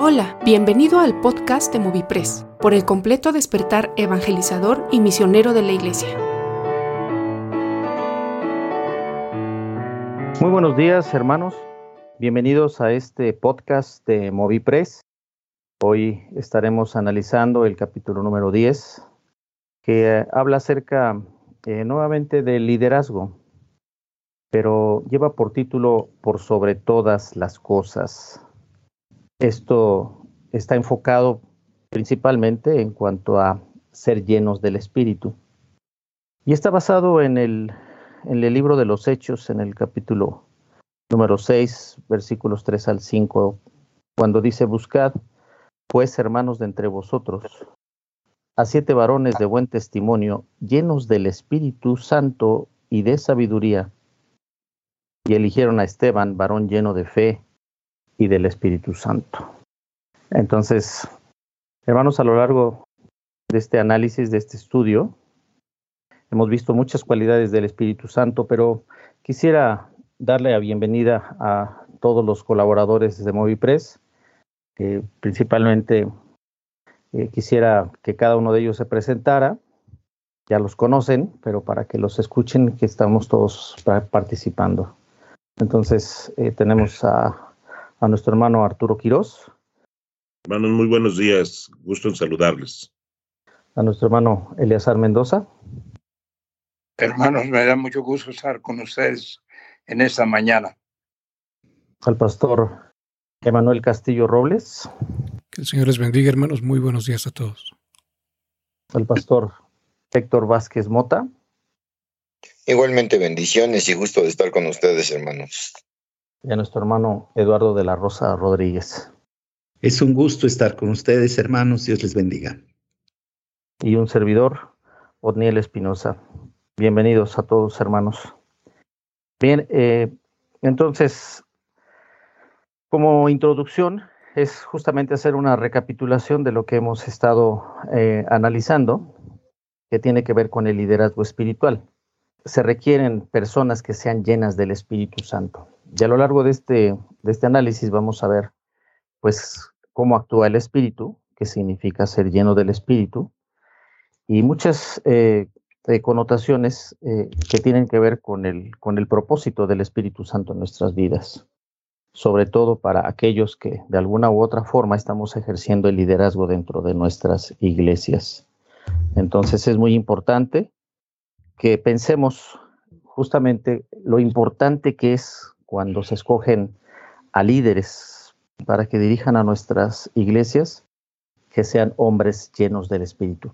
Hola, bienvenido al podcast de Movipress, por el completo despertar evangelizador y misionero de la Iglesia. Muy buenos días, hermanos. Bienvenidos a este podcast de Movipress. Hoy estaremos analizando el capítulo número 10, que habla acerca eh, nuevamente del liderazgo, pero lleva por título Por sobre todas las cosas. Esto está enfocado principalmente en cuanto a ser llenos del Espíritu. Y está basado en el, en el libro de los Hechos, en el capítulo número 6, versículos 3 al 5, cuando dice, buscad, pues hermanos de entre vosotros, a siete varones de buen testimonio, llenos del Espíritu Santo y de sabiduría, y eligieron a Esteban, varón lleno de fe y del Espíritu Santo. Entonces, hermanos, a lo largo de este análisis, de este estudio, hemos visto muchas cualidades del Espíritu Santo, pero quisiera darle la bienvenida a todos los colaboradores de Movipress, eh, principalmente quisiera que cada uno de ellos se presentara. Ya los conocen, pero para que los escuchen, que estamos todos participando. Entonces, eh, tenemos a a nuestro hermano Arturo Quirós. Hermanos, muy buenos días. Gusto en saludarles. A nuestro hermano Eleazar Mendoza. Hermanos, me da mucho gusto estar con ustedes en esta mañana. Al pastor Emanuel Castillo Robles. Que el Señor les bendiga, hermanos. Muy buenos días a todos. Al pastor Héctor Vázquez Mota. Igualmente bendiciones y gusto de estar con ustedes, hermanos y a nuestro hermano Eduardo de la Rosa Rodríguez. Es un gusto estar con ustedes, hermanos. Dios les bendiga. Y un servidor, Otniel Espinosa. Bienvenidos a todos, hermanos. Bien, eh, entonces, como introducción, es justamente hacer una recapitulación de lo que hemos estado eh, analizando, que tiene que ver con el liderazgo espiritual. Se requieren personas que sean llenas del Espíritu Santo. Y a lo largo de este, de este análisis vamos a ver, pues, cómo actúa el espíritu, qué significa ser lleno del espíritu, y muchas eh, connotaciones eh, que tienen que ver con el, con el propósito del Espíritu Santo en nuestras vidas, sobre todo para aquellos que de alguna u otra forma estamos ejerciendo el liderazgo dentro de nuestras iglesias. Entonces es muy importante que pensemos justamente lo importante que es cuando se escogen a líderes para que dirijan a nuestras iglesias, que sean hombres llenos del Espíritu.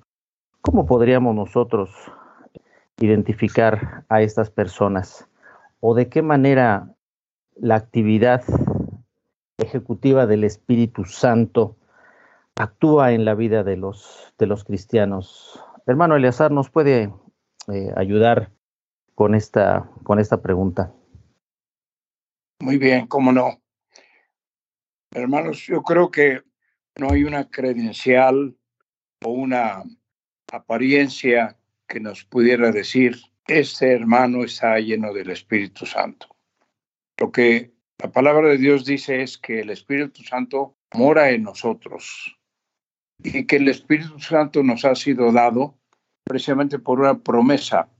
¿Cómo podríamos nosotros identificar a estas personas? ¿O de qué manera la actividad ejecutiva del Espíritu Santo actúa en la vida de los, de los cristianos? Hermano Eleazar, ¿nos puede eh, ayudar con esta, con esta pregunta? Muy bien, cómo no. Hermanos, yo creo que no hay una credencial o una apariencia que nos pudiera decir, este hermano está lleno del Espíritu Santo. Lo que la palabra de Dios dice es que el Espíritu Santo mora en nosotros y que el Espíritu Santo nos ha sido dado precisamente por una promesa.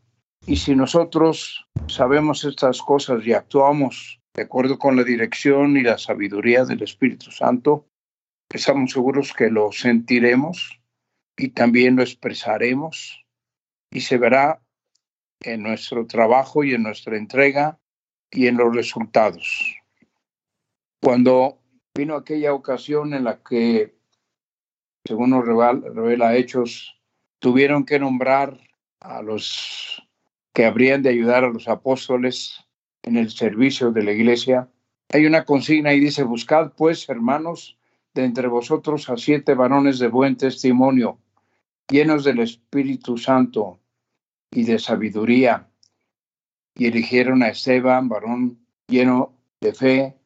Y si nosotros sabemos estas cosas y actuamos de acuerdo con la dirección y la sabiduría del Espíritu Santo, estamos seguros que lo sentiremos y también lo expresaremos y se verá en nuestro trabajo y en nuestra entrega y en los resultados. Cuando vino aquella ocasión en la que, según nos revela Hechos, tuvieron que nombrar a los que habrían de ayudar a los apóstoles en el servicio de la iglesia, hay una consigna y dice, buscad pues, hermanos, de entre vosotros a siete varones de buen testimonio, llenos del Espíritu Santo y de sabiduría. Y eligieron a Esteban, varón lleno de fe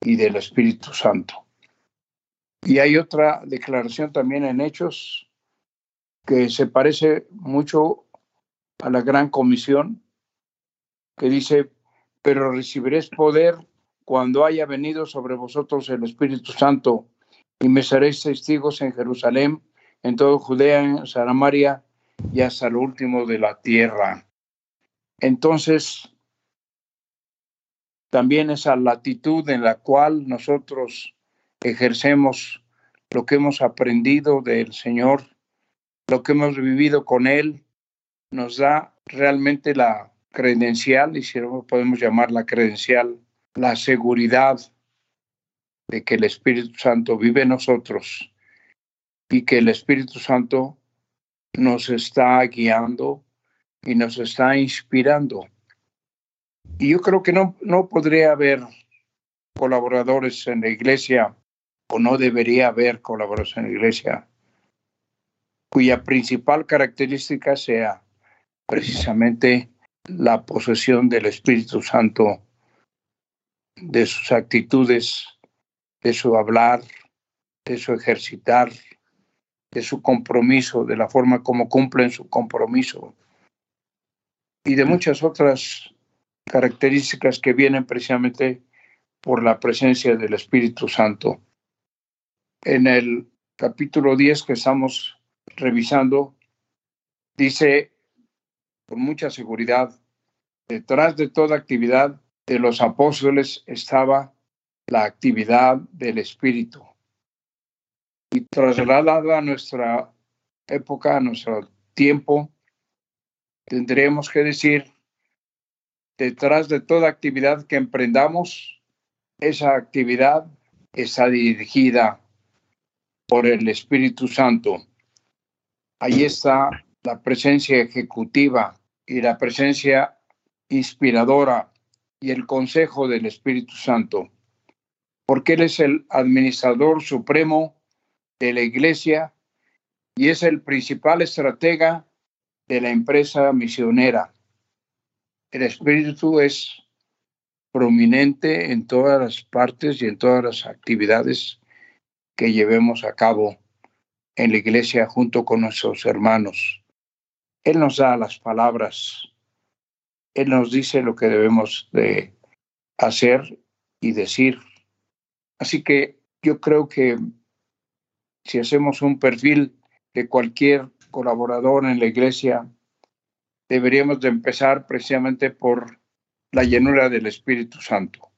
y del Espíritu Santo. Y hay otra declaración también en Hechos que se parece mucho a la gran comisión, que dice, pero recibiréis poder cuando haya venido sobre vosotros el Espíritu Santo y me seréis testigos en Jerusalén, en todo Judea, en Samaria y hasta el último de la tierra. Entonces, también esa latitud en la cual nosotros ejercemos lo que hemos aprendido del Señor, lo que hemos vivido con Él, nos da realmente la credencial, y si podemos llamar la credencial, la seguridad de que el Espíritu Santo vive en nosotros y que el Espíritu Santo nos está guiando y nos está inspirando. Y yo creo que no, no podría haber colaboradores en la iglesia o no debería haber colaboradores en la iglesia cuya principal característica sea precisamente la posesión del Espíritu Santo, de sus actitudes, de su hablar, de su ejercitar, de su compromiso, de la forma como cumplen su compromiso y de muchas otras características que vienen precisamente por la presencia del Espíritu Santo. En el capítulo 10 que estamos revisando, dice con mucha seguridad, detrás de toda actividad de los apóstoles estaba la actividad del Espíritu. Y trasladada a nuestra época, a nuestro tiempo, tendremos que decir, detrás de toda actividad que emprendamos, esa actividad está dirigida por el Espíritu Santo. Ahí está la presencia ejecutiva y la presencia inspiradora y el consejo del Espíritu Santo, porque Él es el administrador supremo de la iglesia y es el principal estratega de la empresa misionera. El Espíritu es prominente en todas las partes y en todas las actividades que llevemos a cabo en la iglesia junto con nuestros hermanos. Él nos da las palabras él nos dice lo que debemos de hacer y decir. Así que yo creo que si hacemos un perfil de cualquier colaborador en la iglesia, deberíamos de empezar precisamente por la llenura del Espíritu Santo.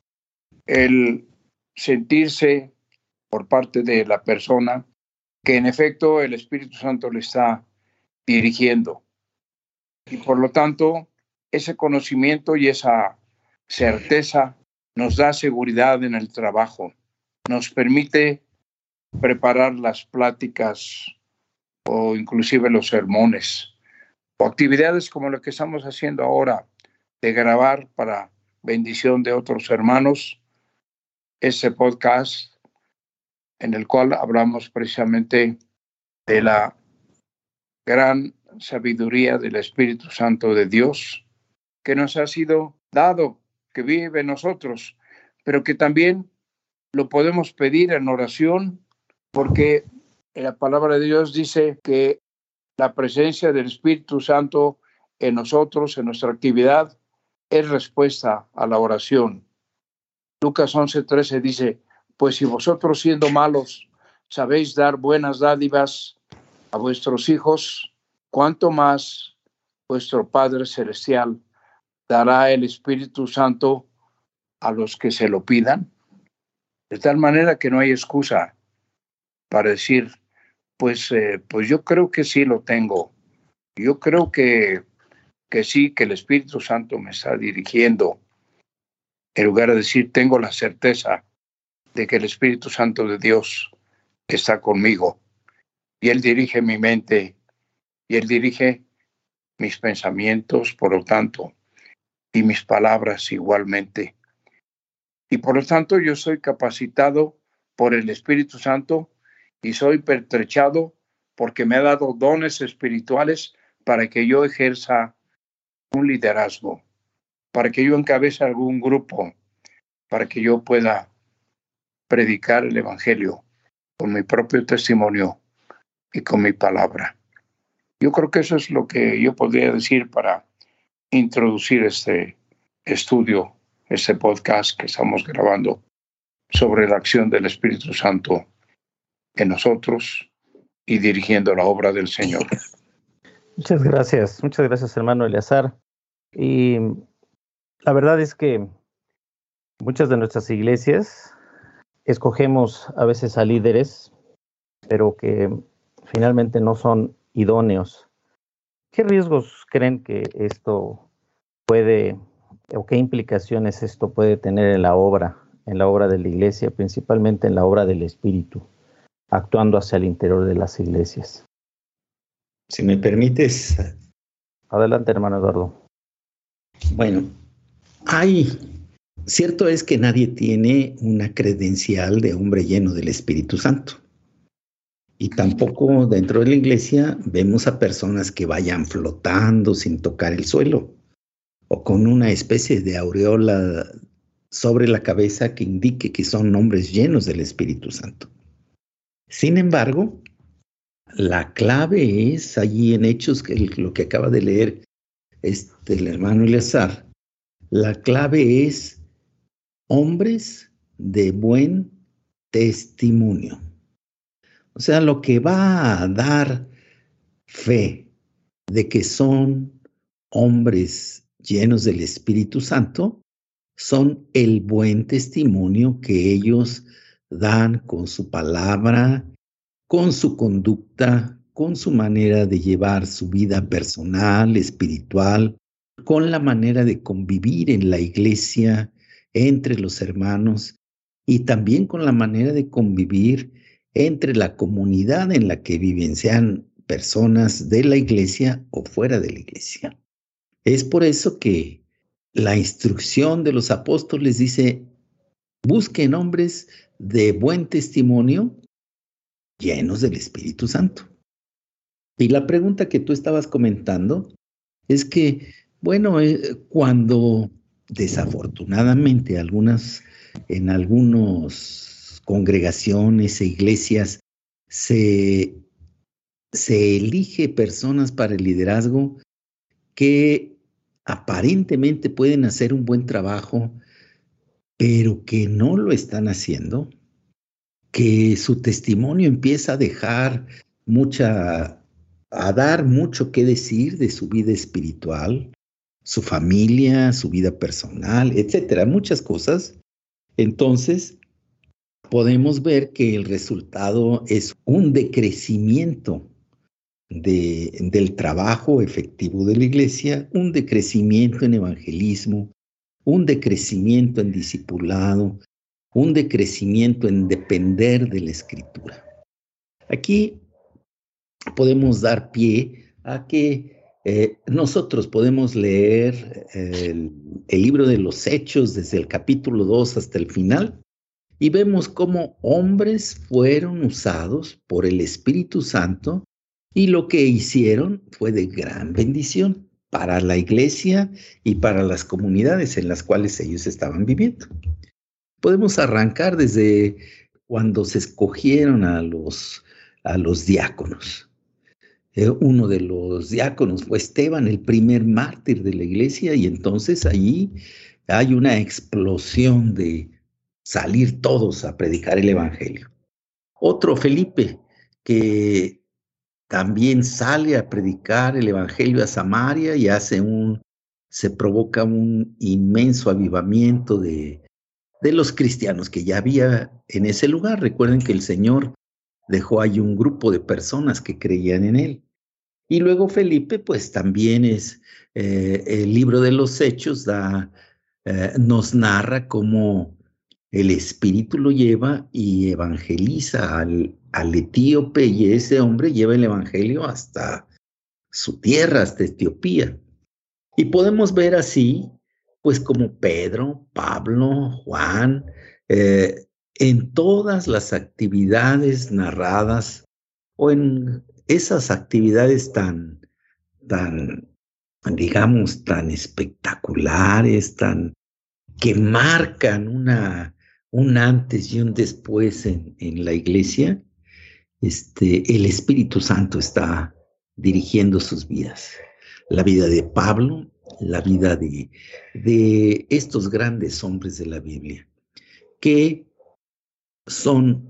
El sentirse por parte de la persona que en efecto el Espíritu Santo le está dirigiendo. Y por lo tanto, ese conocimiento y esa certeza nos da seguridad en el trabajo, nos permite preparar las pláticas o inclusive los sermones o actividades como lo que estamos haciendo ahora de grabar para bendición de otros hermanos ese podcast en el cual hablamos precisamente de la gran sabiduría del Espíritu Santo de Dios que nos ha sido dado, que vive en nosotros, pero que también lo podemos pedir en oración, porque la palabra de Dios dice que la presencia del Espíritu Santo en nosotros, en nuestra actividad, es respuesta a la oración. Lucas 11:13 dice, pues si vosotros siendo malos sabéis dar buenas dádivas a vuestros hijos, cuánto más vuestro Padre Celestial dará el Espíritu Santo a los que se lo pidan, de tal manera que no hay excusa para decir, pues, eh, pues yo creo que sí lo tengo, yo creo que, que sí, que el Espíritu Santo me está dirigiendo, en lugar de decir, tengo la certeza de que el Espíritu Santo de Dios está conmigo y Él dirige mi mente y Él dirige mis pensamientos, por lo tanto, y mis palabras igualmente. Y por lo tanto yo soy capacitado por el Espíritu Santo y soy pertrechado porque me ha dado dones espirituales para que yo ejerza un liderazgo, para que yo encabece algún grupo, para que yo pueda predicar el Evangelio con mi propio testimonio y con mi palabra. Yo creo que eso es lo que yo podría decir para introducir este estudio, este podcast que estamos grabando sobre la acción del Espíritu Santo en nosotros y dirigiendo la obra del Señor. Muchas gracias, muchas gracias hermano Eleazar. Y la verdad es que muchas de nuestras iglesias escogemos a veces a líderes, pero que finalmente no son idóneos. ¿Qué riesgos creen que esto puede o qué implicaciones esto puede tener en la obra, en la obra de la iglesia, principalmente en la obra del Espíritu, actuando hacia el interior de las iglesias? Si me permites. Adelante, hermano Eduardo. Bueno, hay, cierto es que nadie tiene una credencial de hombre lleno del Espíritu Santo. Y tampoco dentro de la iglesia vemos a personas que vayan flotando sin tocar el suelo o con una especie de aureola sobre la cabeza que indique que son hombres llenos del Espíritu Santo. Sin embargo, la clave es allí en Hechos, que lo que acaba de leer este, el hermano Eleazar, la clave es hombres de buen testimonio. O sea, lo que va a dar fe de que son hombres llenos del Espíritu Santo son el buen testimonio que ellos dan con su palabra, con su conducta, con su manera de llevar su vida personal, espiritual, con la manera de convivir en la iglesia, entre los hermanos y también con la manera de convivir entre la comunidad en la que viven, sean personas de la iglesia o fuera de la iglesia. Es por eso que la instrucción de los apóstoles dice, busquen hombres de buen testimonio llenos del Espíritu Santo. Y la pregunta que tú estabas comentando es que, bueno, eh, cuando desafortunadamente algunas, en algunos congregaciones e iglesias se, se elige personas para el liderazgo que aparentemente pueden hacer un buen trabajo, pero que no lo están haciendo, que su testimonio empieza a dejar mucha, a dar mucho que decir de su vida espiritual, su familia, su vida personal, etcétera, muchas cosas. Entonces, podemos ver que el resultado es un decrecimiento del trabajo efectivo de la iglesia, un decrecimiento en evangelismo, un decrecimiento en discipulado, un decrecimiento en depender de la escritura. Aquí podemos dar pie a que eh, nosotros podemos leer el, el libro de los Hechos desde el capítulo 2 hasta el final y vemos cómo hombres fueron usados por el Espíritu Santo y lo que hicieron fue de gran bendición para la iglesia y para las comunidades en las cuales ellos estaban viviendo. Podemos arrancar desde cuando se escogieron a los, a los diáconos. Eh, uno de los diáconos fue Esteban, el primer mártir de la iglesia, y entonces allí hay una explosión de, salir todos a predicar el Evangelio. Otro Felipe que también sale a predicar el Evangelio a Samaria y hace un, se provoca un inmenso avivamiento de, de los cristianos que ya había en ese lugar. Recuerden que el Señor dejó ahí un grupo de personas que creían en Él. Y luego Felipe, pues también es eh, el libro de los Hechos, da, eh, nos narra cómo el Espíritu lo lleva y evangeliza al, etíope y ese hombre lleva el Evangelio hasta su tierra, hasta Etiopía. Y podemos ver así, pues como Pedro, Pablo, Juan, eh, en todas las actividades narradas o en esas actividades tan, tan, digamos, tan espectaculares, tan que marcan una, un antes y un después en, la iglesia, este, el Espíritu Santo está dirigiendo sus vidas. La vida de Pablo, la vida de, de estos grandes hombres de la Biblia, que son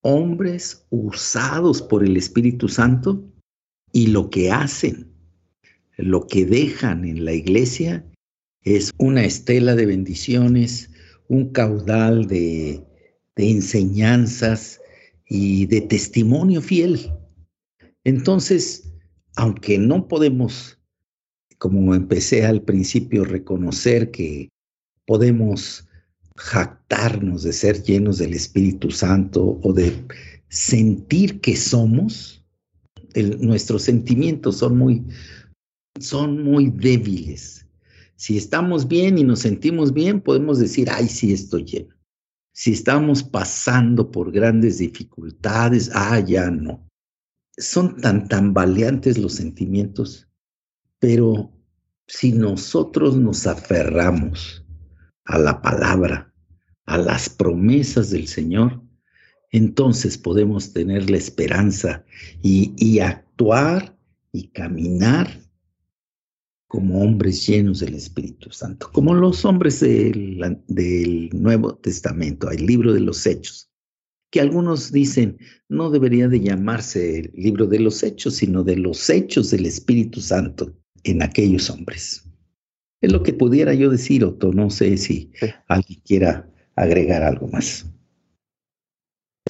hombres usados por el Espíritu Santo y lo que hacen, lo que dejan en la iglesia es una estela de bendiciones, un caudal de, enseñanzas y de testimonio fiel. Entonces, aunque no podemos, como empecé al principio, reconocer que podemos jactarnos de ser llenos del Espíritu Santo o de sentir que somos, nuestros sentimientos son muy, son muy débiles. Si estamos bien y nos sentimos bien, podemos decir, ay, sí estoy lleno. Si estamos pasando por grandes dificultades, ah, ya no. Son tan tambaleantes los sentimientos, pero si nosotros nos aferramos a la palabra, a las promesas del Señor, entonces podemos tener la esperanza y, actuar y caminar como hombres llenos del Espíritu Santo, como los hombres del, del, Nuevo Testamento, el libro de los Hechos, que algunos dicen no debería de llamarse el libro de los Hechos, sino de los Hechos del Espíritu Santo en aquellos hombres. Es lo que pudiera yo decir, Otto. No sé si alguien quiera agregar algo más.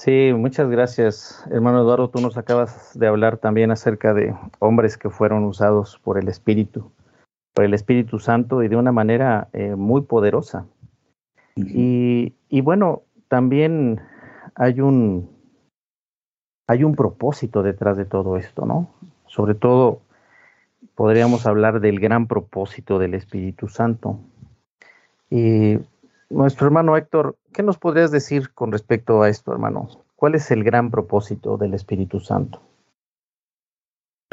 Sí, muchas gracias, hermano Eduardo. Tú nos acabas de hablar también acerca de hombres que fueron usados por el Espíritu, por el Espíritu Santo y de una manera eh, muy poderosa. y, y, bueno, también hay un, hay un propósito detrás de todo esto, ¿no? Sobre todo podríamos hablar del gran propósito del Espíritu Santo. Y nuestro hermano Héctor, ¿qué nos podrías decir con respecto a esto, hermano? ¿Cuál es el gran propósito del Espíritu Santo?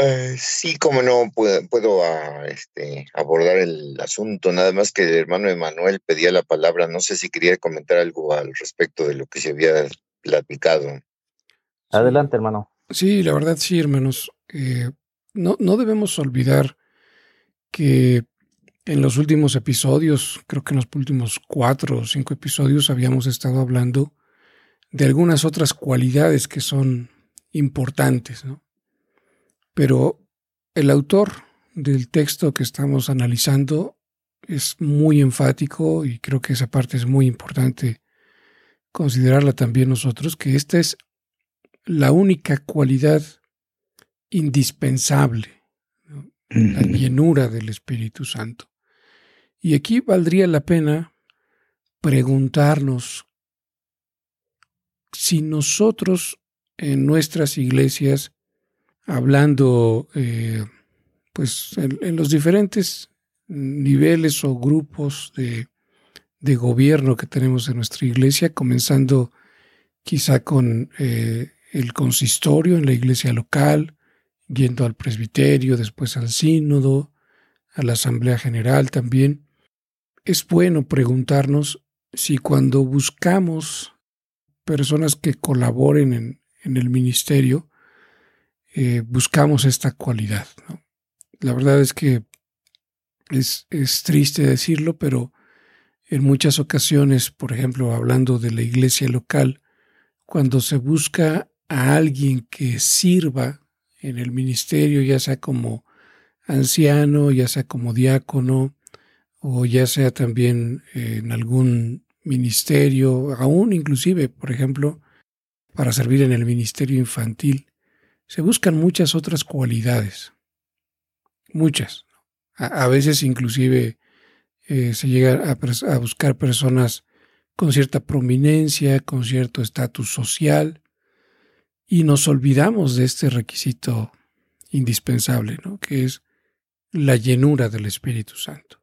Eh, sí, como no, puedo, ah, este, abordar el asunto, nada más que el hermano Emanuel pedía la palabra, no sé si quería comentar algo al respecto de lo que se había platicado. Adelante, hermano. Sí, la verdad sí, hermanos. Eh, no, no debemos olvidar que en los últimos episodios, creo que en los últimos cuatro o cinco episodios, habíamos estado hablando de algunas otras cualidades que son importantes, ¿no? Pero el autor del texto que estamos analizando es muy enfático y creo que esa parte es muy importante considerarla también nosotros, que esta es la única cualidad indispensable, la llenura del Espíritu Santo. Y aquí valdría la pena preguntarnos si nosotros en nuestras iglesias, hablando eh, pues en, los diferentes niveles o grupos de, de, gobierno que tenemos en nuestra iglesia, comenzando quizá con eh, el consistorio en la iglesia local, yendo al presbiterio, después al sínodo, a la asamblea general también, es bueno preguntarnos si cuando buscamos personas que colaboren en, el ministerio, eh, buscamos esta cualidad. La verdad es que es, es triste decirlo, pero en muchas ocasiones, por ejemplo, hablando de la iglesia local, cuando se busca a alguien que sirva en el ministerio, ya sea como anciano, ya sea como diácono, o ya sea también en algún ministerio, aún inclusive, por ejemplo, para servir en el ministerio infantil, se buscan muchas otras cualidades, muchas. A, veces inclusive eh, se llega a, buscar personas con cierta prominencia, con cierto estatus social, y nos olvidamos de este requisito indispensable, ¿no? que es la llenura del Espíritu Santo.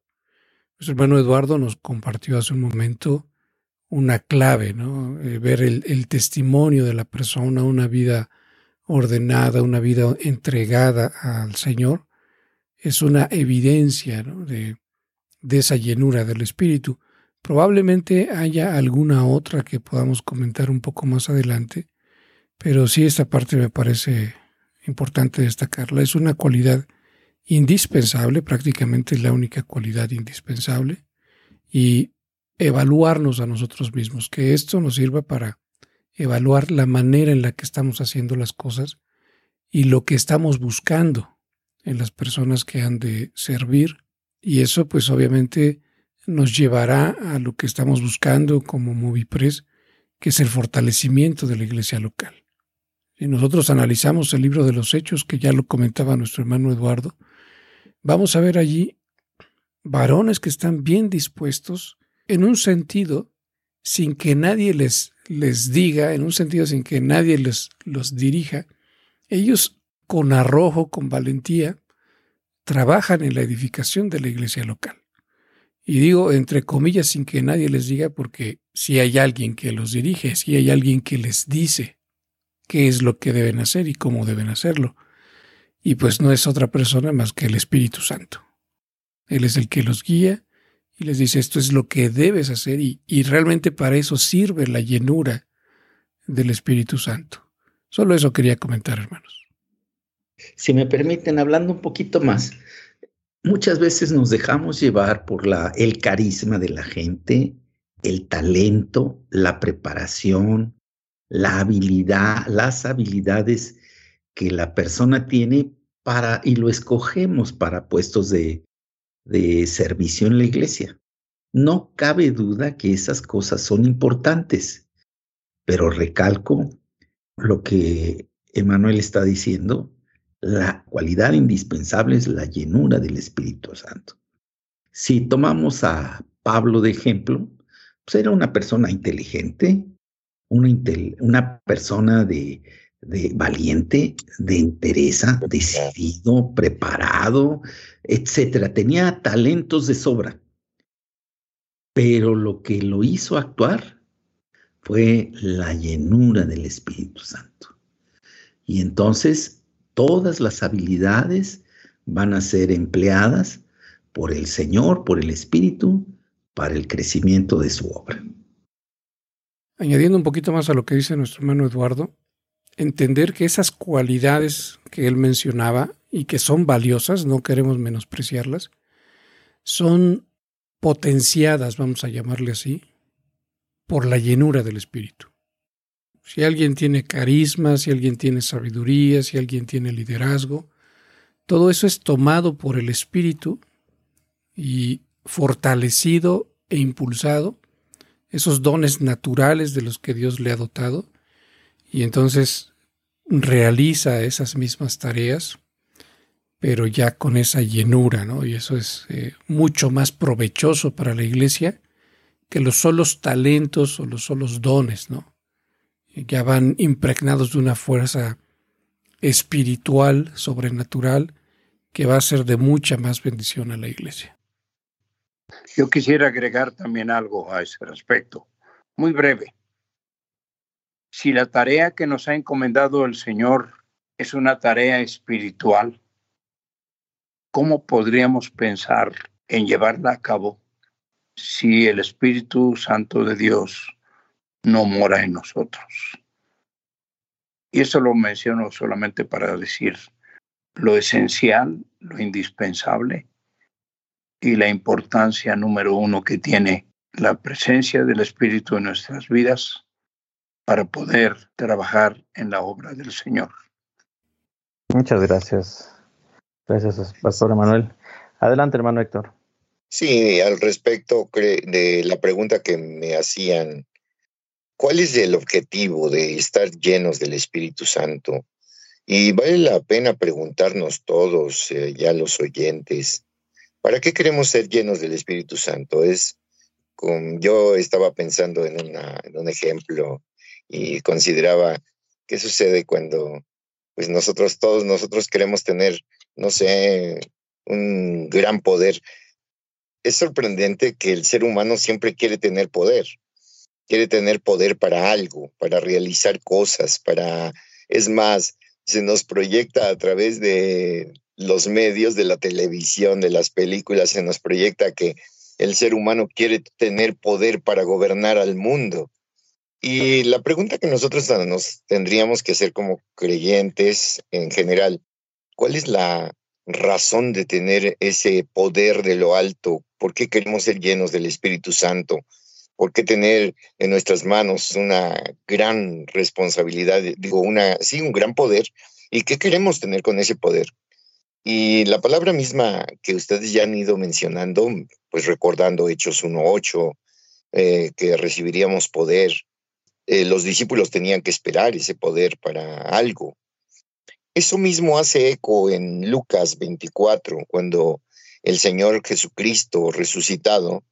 Nuestro hermano Eduardo nos compartió hace un momento una clave, ¿no? Eh, ver el, testimonio de la persona, una vida ordenada, una vida entregada al Señor, es una evidencia de, de esa llenura del Espíritu. Probablemente haya alguna otra que podamos comentar un poco más adelante, pero sí, esta parte me parece importante destacarla. Es una cualidad indispensable, prácticamente la única cualidad indispensable, y evaluarnos a nosotros mismos, que esto nos sirva para evaluar la manera en la que estamos haciendo las cosas y lo que estamos buscando en las personas que han de servir. Y eso pues obviamente nos llevará a lo que estamos buscando como Movipress, que es el fortalecimiento de la iglesia local. Si nosotros analizamos el libro de los Hechos, que ya lo comentaba nuestro hermano Eduardo, vamos a ver allí varones que están bien dispuestos en un sentido sin que nadie les, les diga, en un sentido sin que nadie les, los dirija. Ellos con arrojo, con valentía, trabajan en la edificación de la iglesia local. Y digo entre comillas sin que nadie les diga porque si hay alguien que los dirige, si hay alguien que les dice qué es lo que deben hacer y cómo deben hacerlo. Y pues no es otra persona más que el Espíritu Santo. Él es el que los guía y les dice esto es lo que debes hacer y, y realmente para eso sirve la llenura del Espíritu Santo. Solo eso quería comentar, hermanos. Si me permiten, hablando un poquito más, muchas veces nos dejamos llevar por la, el carisma de la gente, el talento, la preparación, la habilidad, las habilidades que la persona tiene para, y lo escogemos para puestos de, de servicio en la iglesia. No cabe duda que esas cosas son importantes, pero recalco lo que Emanuel está diciendo, la cualidad indispensable es la llenura del Espíritu Santo. Si tomamos a Pablo de ejemplo, pues era una persona inteligente, una, una persona de, de valiente, de interesa, decidido, preparado, etcétera. Tenía talentos de sobra. Pero lo que lo hizo actuar fue la llenura del Espíritu Santo. Y entonces todas las habilidades van a ser empleadas por el Señor, por el Espíritu, para el crecimiento de su obra. Añadiendo un poquito más a lo que dice nuestro hermano Eduardo, entender que esas cualidades que él mencionaba y que son valiosas, no queremos menospreciarlas, son potenciadas, vamos a llamarle así, por la llenura del Espíritu. Si alguien tiene carisma, si alguien tiene sabiduría, si alguien tiene liderazgo, todo eso es tomado por el Espíritu y fortalecido e impulsado, esos dones naturales de los que Dios le ha dotado, y entonces realiza esas mismas tareas, pero ya con esa llenura, ¿no? Y eso es eh, mucho más provechoso para la iglesia que los solos talentos o los solos dones, ¿no? Ya van impregnados de una fuerza espiritual, sobrenatural, que va a ser de mucha más bendición a la iglesia. Yo quisiera agregar también algo a ese respecto, muy breve si la tarea que nos ha encomendado el Señor es una tarea espiritual, ¿cómo podríamos pensar en llevarla a cabo si el Espíritu Santo de Dios no mora en nosotros? Y eso lo menciono solamente para decir lo esencial, lo indispensable y la importancia número uno que tiene la presencia del Espíritu en nuestras vidas para poder trabajar en la obra del Señor. Muchas gracias. Gracias, Pastor Manuel. Adelante, hermano Héctor. Sí, al respecto de la pregunta que me hacían, ¿cuál es el objetivo de estar llenos del Espíritu Santo? Y vale la pena preguntarnos todos, eh, ya los oyentes, ¿para qué queremos ser llenos del Espíritu Santo? Es, con, yo estaba pensando en, en un ejemplo y consideraba qué sucede cuando pues nosotros todos nosotros queremos tener no sé un gran poder. Es sorprendente que el ser humano siempre quiere tener poder. Quiere tener poder para algo para realizar cosas para es más se nos proyecta a través de los medios de la televisión de las películas se nos proyecta que el ser humano quiere tener poder para gobernar al mundo y la pregunta que nosotros nos tendríamos que hacer como creyentes en general, ¿cuál es la razón de tener ese poder de lo alto? ¿Por qué queremos ser llenos del Espíritu Santo? ¿Por qué tener en nuestras manos una gran responsabilidad, digo, una, sí, un gran poder? ¿Y qué queremos tener con ese poder? Y la palabra misma que ustedes ya han ido mencionando, pues recordando Hechos 1.8, eh, que recibiríamos poder, eh, los discípulos tenían que esperar ese poder para algo. Eso mismo hace eco en Lucas 24, cuando el Señor Jesucristo resucitado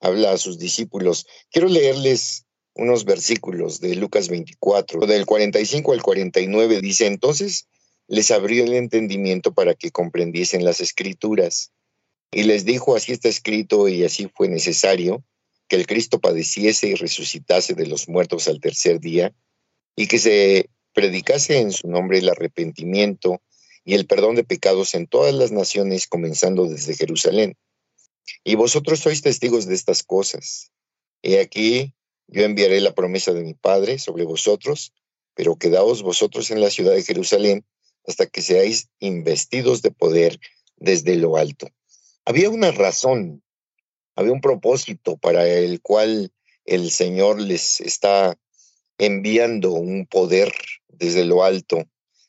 habla a sus discípulos. Quiero leerles unos versículos de Lucas 24, del 45 al 49, dice, entonces les abrió el entendimiento para que comprendiesen las escrituras. Y les dijo, así está escrito y así fue necesario, que el Cristo padeciese y resucitase de los muertos al tercer día, y que se predicase en su nombre el arrepentimiento y el perdón de pecados en todas las naciones, comenzando desde Jerusalén. Y vosotros sois testigos de estas cosas. He aquí, yo enviaré la promesa de mi Padre sobre vosotros, pero quedaos vosotros en la ciudad de Jerusalén hasta que seáis investidos de poder desde lo alto. Había una razón, había un propósito para el cual el Señor les está enviando un poder desde lo alto,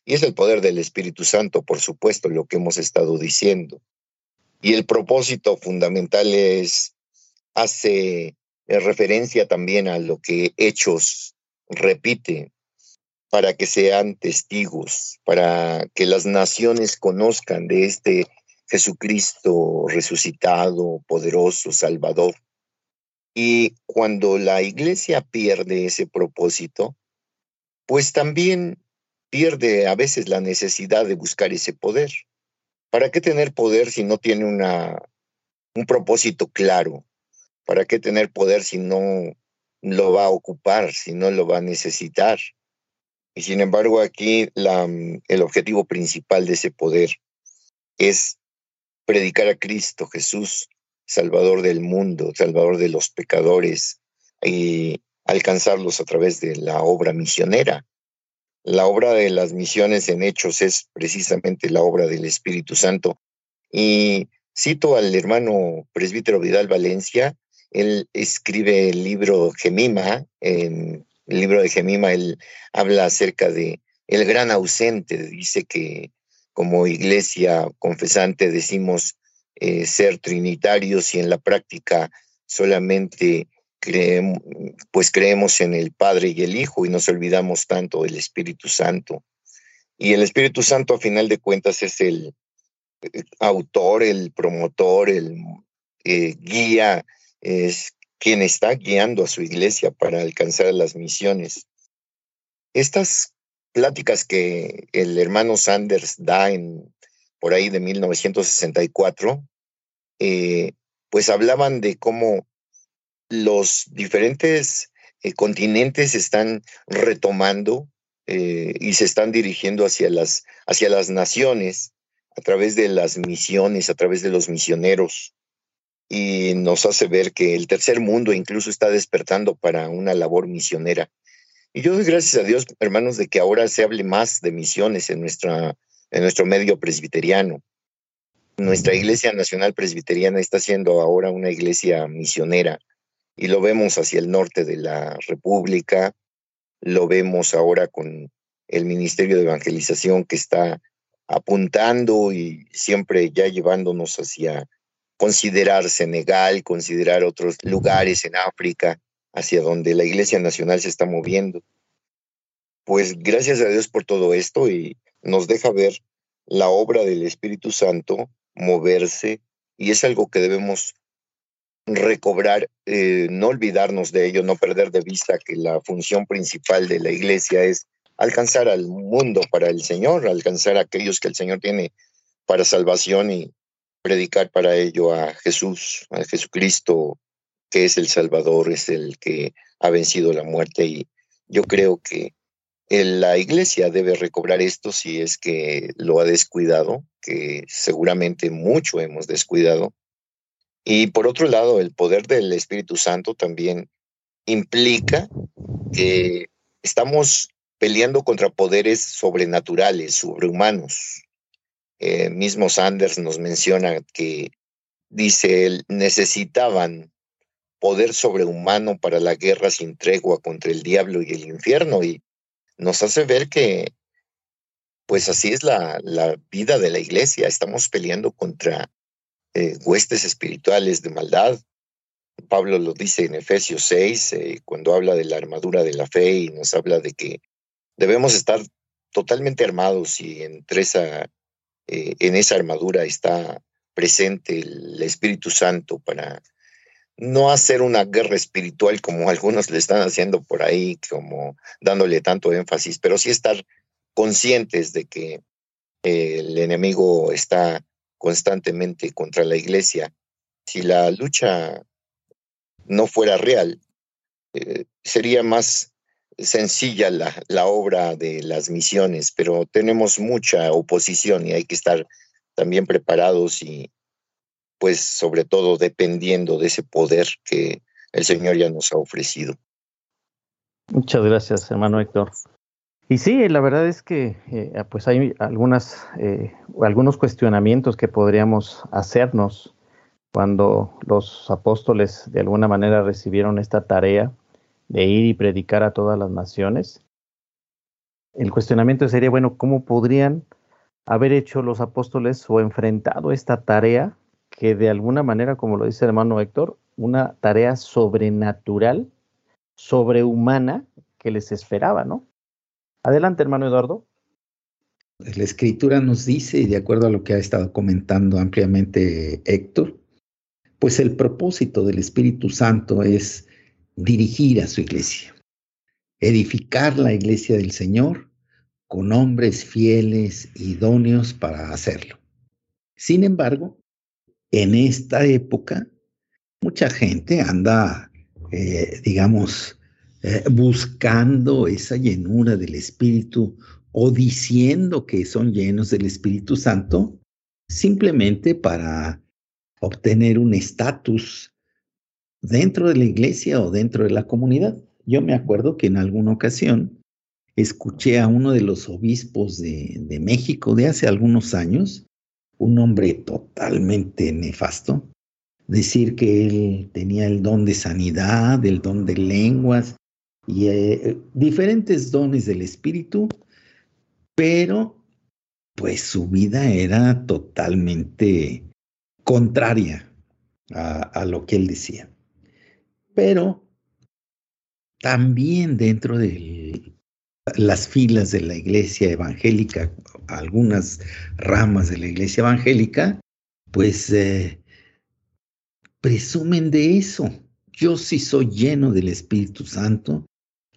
y es el poder del Espíritu Santo, por supuesto, lo que hemos estado diciendo. Y el propósito fundamental es, hace referencia también a lo que Hechos repite, para que sean testigos, para que las naciones conozcan de este Jesucristo resucitado, poderoso, salvador. Y cuando la iglesia pierde ese propósito, pues también pierde a veces la necesidad de buscar ese poder. ¿Para qué tener poder si no tiene una, un propósito claro? ¿Para qué tener poder si no lo va a ocupar, si no lo va a necesitar? Y sin embargo, aquí el objetivo principal de ese poder es predicar a Cristo Jesús, Salvador del mundo, Salvador de los pecadores, y alcanzarlos a través de la obra misionera. La obra de las misiones en hechos es precisamente la obra del Espíritu Santo. Y cito al hermano presbítero Vidal Valencia, él escribe el libro Gemima, en el libro de Gemima él habla acerca de el gran ausente, dice que como iglesia confesante decimos eh, ser trinitarios y en la práctica solamente creemos, pues creemos en el Padre y el Hijo y nos olvidamos tanto del Espíritu Santo. Y el Espíritu Santo, a final de cuentas, es el eh, autor, el promotor, el eh, guía, es quien está guiando a su iglesia para alcanzar las misiones. Estas pláticas que el hermano Sanders da en por ahí de 1964, eh, pues hablaban de cómo los diferentes eh, continentes están retomando eh, y se están dirigiendo hacia las, hacia las naciones a través de las misiones, a través de los misioneros. Y nos hace ver que el tercer mundo incluso está despertando para una labor misionera. Y yo doy gracias a Dios, hermanos, de que ahora se hable más de misiones en, nuestra, en nuestro medio presbiteriano. Nuestra Iglesia Nacional Presbiteriana está siendo ahora una iglesia misionera y lo vemos hacia el norte de la República, lo vemos ahora con el Ministerio de Evangelización que está apuntando y siempre ya llevándonos hacia considerar Senegal, considerar otros lugares en África, hacia donde la Iglesia Nacional se está moviendo. Pues gracias a Dios por todo esto y nos deja ver la obra del Espíritu Santo moverse y es algo que debemos recobrar, eh, no olvidarnos de ello, no perder de vista que la función principal de la iglesia es alcanzar al mundo para el Señor, alcanzar a aquellos que el Señor tiene para salvación y predicar para ello a Jesús, a Jesucristo, que es el Salvador, es el que ha vencido la muerte. Y yo creo que la iglesia debe recobrar esto si es que lo ha descuidado, que seguramente mucho hemos descuidado, y por otro lado, el poder del Espíritu Santo también implica que estamos peleando contra poderes sobrenaturales, sobrehumanos. Eh, mismo Sanders nos menciona que, dice él, necesitaban poder sobrehumano para la guerra sin tregua contra el diablo y el infierno y nos hace ver que pues así es la, la vida de la iglesia. Estamos peleando contra eh, huestes espirituales de maldad. Pablo lo dice en Efesios 6, eh, cuando habla de la armadura de la fe y nos habla de que debemos estar totalmente armados y entre esa, eh, en esa armadura está presente el Espíritu Santo para no hacer una guerra espiritual como algunos le están haciendo por ahí, como dándole tanto énfasis, pero sí estar conscientes de que el enemigo está constantemente contra la iglesia. Si la lucha no fuera real, eh, sería más sencilla la, la, obra de las misiones, pero tenemos mucha oposición y hay que estar también preparados y pues sobre todo dependiendo de ese poder que el Señor ya nos ha ofrecido. Muchas gracias, hermano Héctor. Y sí, la verdad es que eh, pues hay algunas, eh, algunos cuestionamientos que podríamos hacernos cuando los apóstoles de alguna manera recibieron esta tarea de ir y predicar a todas las naciones. El cuestionamiento sería, bueno, ¿cómo podrían haber hecho los apóstoles o enfrentado esta tarea que de alguna manera, como lo dice el hermano Héctor, una tarea sobrenatural, sobrehumana que les esperaba, ¿no? Adelante, hermano Eduardo. La escritura nos dice, y de acuerdo a lo que ha estado comentando ampliamente Héctor, pues el propósito del Espíritu Santo es dirigir a su iglesia, edificar la iglesia del Señor con hombres fieles, idóneos para hacerlo. Sin embargo, en esta época, mucha gente anda, eh, digamos, eh, buscando esa llenura del Espíritu o diciendo que son llenos del Espíritu Santo simplemente para obtener un estatus dentro de la iglesia o dentro de la comunidad. Yo me acuerdo que en alguna ocasión escuché a uno de los obispos de, de México de hace algunos años, un hombre totalmente nefasto, decir que él tenía el don de sanidad, el don de lenguas, y eh, diferentes dones del Espíritu, pero pues su vida era totalmente contraria a, a lo que él decía. Pero también dentro de las filas de la iglesia evangélica, algunas ramas de la iglesia evangélica, pues eh, presumen de eso. Yo sí soy lleno del Espíritu Santo,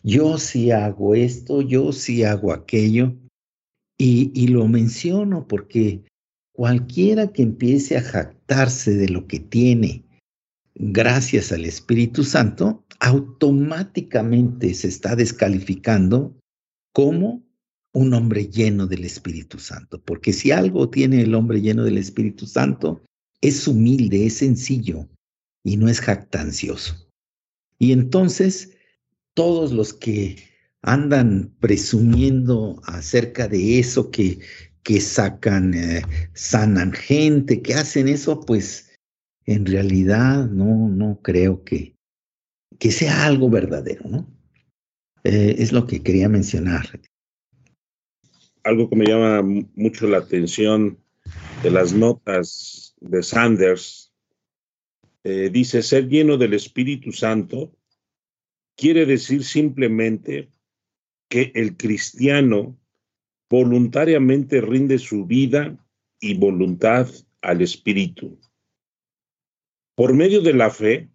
yo sí hago esto, yo sí hago aquello. Y, y, lo menciono porque cualquiera que empiece a jactarse de lo que tiene gracias al Espíritu Santo, automáticamente se está descalificando como un hombre lleno del Espíritu Santo. Porque si algo tiene el hombre lleno del Espíritu Santo, es humilde, es sencillo y no es jactancioso. Y entonces todos los que andan presumiendo acerca de eso, que, que sacan, eh, sanan gente, que hacen eso, pues en realidad no, no creo que, que sea algo verdadero, ¿no? Eh, es lo que quería mencionar. Algo que me llama mucho la atención de las notas de Sanders, eh, dice, ser lleno del Espíritu Santo quiere decir simplemente que el cristiano voluntariamente rinde su vida y voluntad al Espíritu. Por medio de la fe,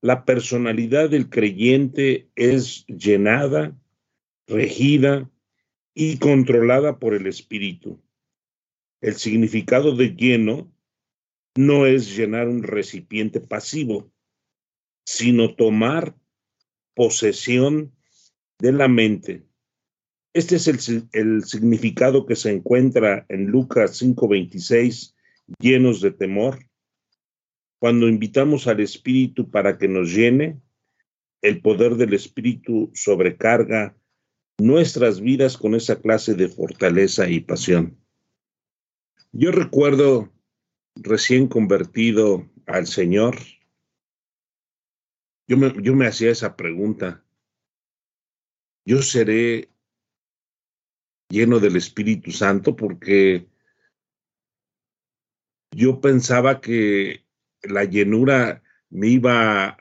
la personalidad del creyente es llenada, regida y controlada por el Espíritu. El significado de lleno no es llenar un recipiente pasivo, sino tomar posesión de la mente. Este es el, el, significado que se encuentra en Lucas 5:26, llenos de temor. Cuando invitamos al Espíritu para que nos llene, el poder del Espíritu sobrecarga nuestras vidas con esa clase de fortaleza y pasión. Yo recuerdo recién convertido al Señor, yo me, yo me hacía esa pregunta. Yo seré lleno del Espíritu Santo porque yo pensaba que la llenura me iba a,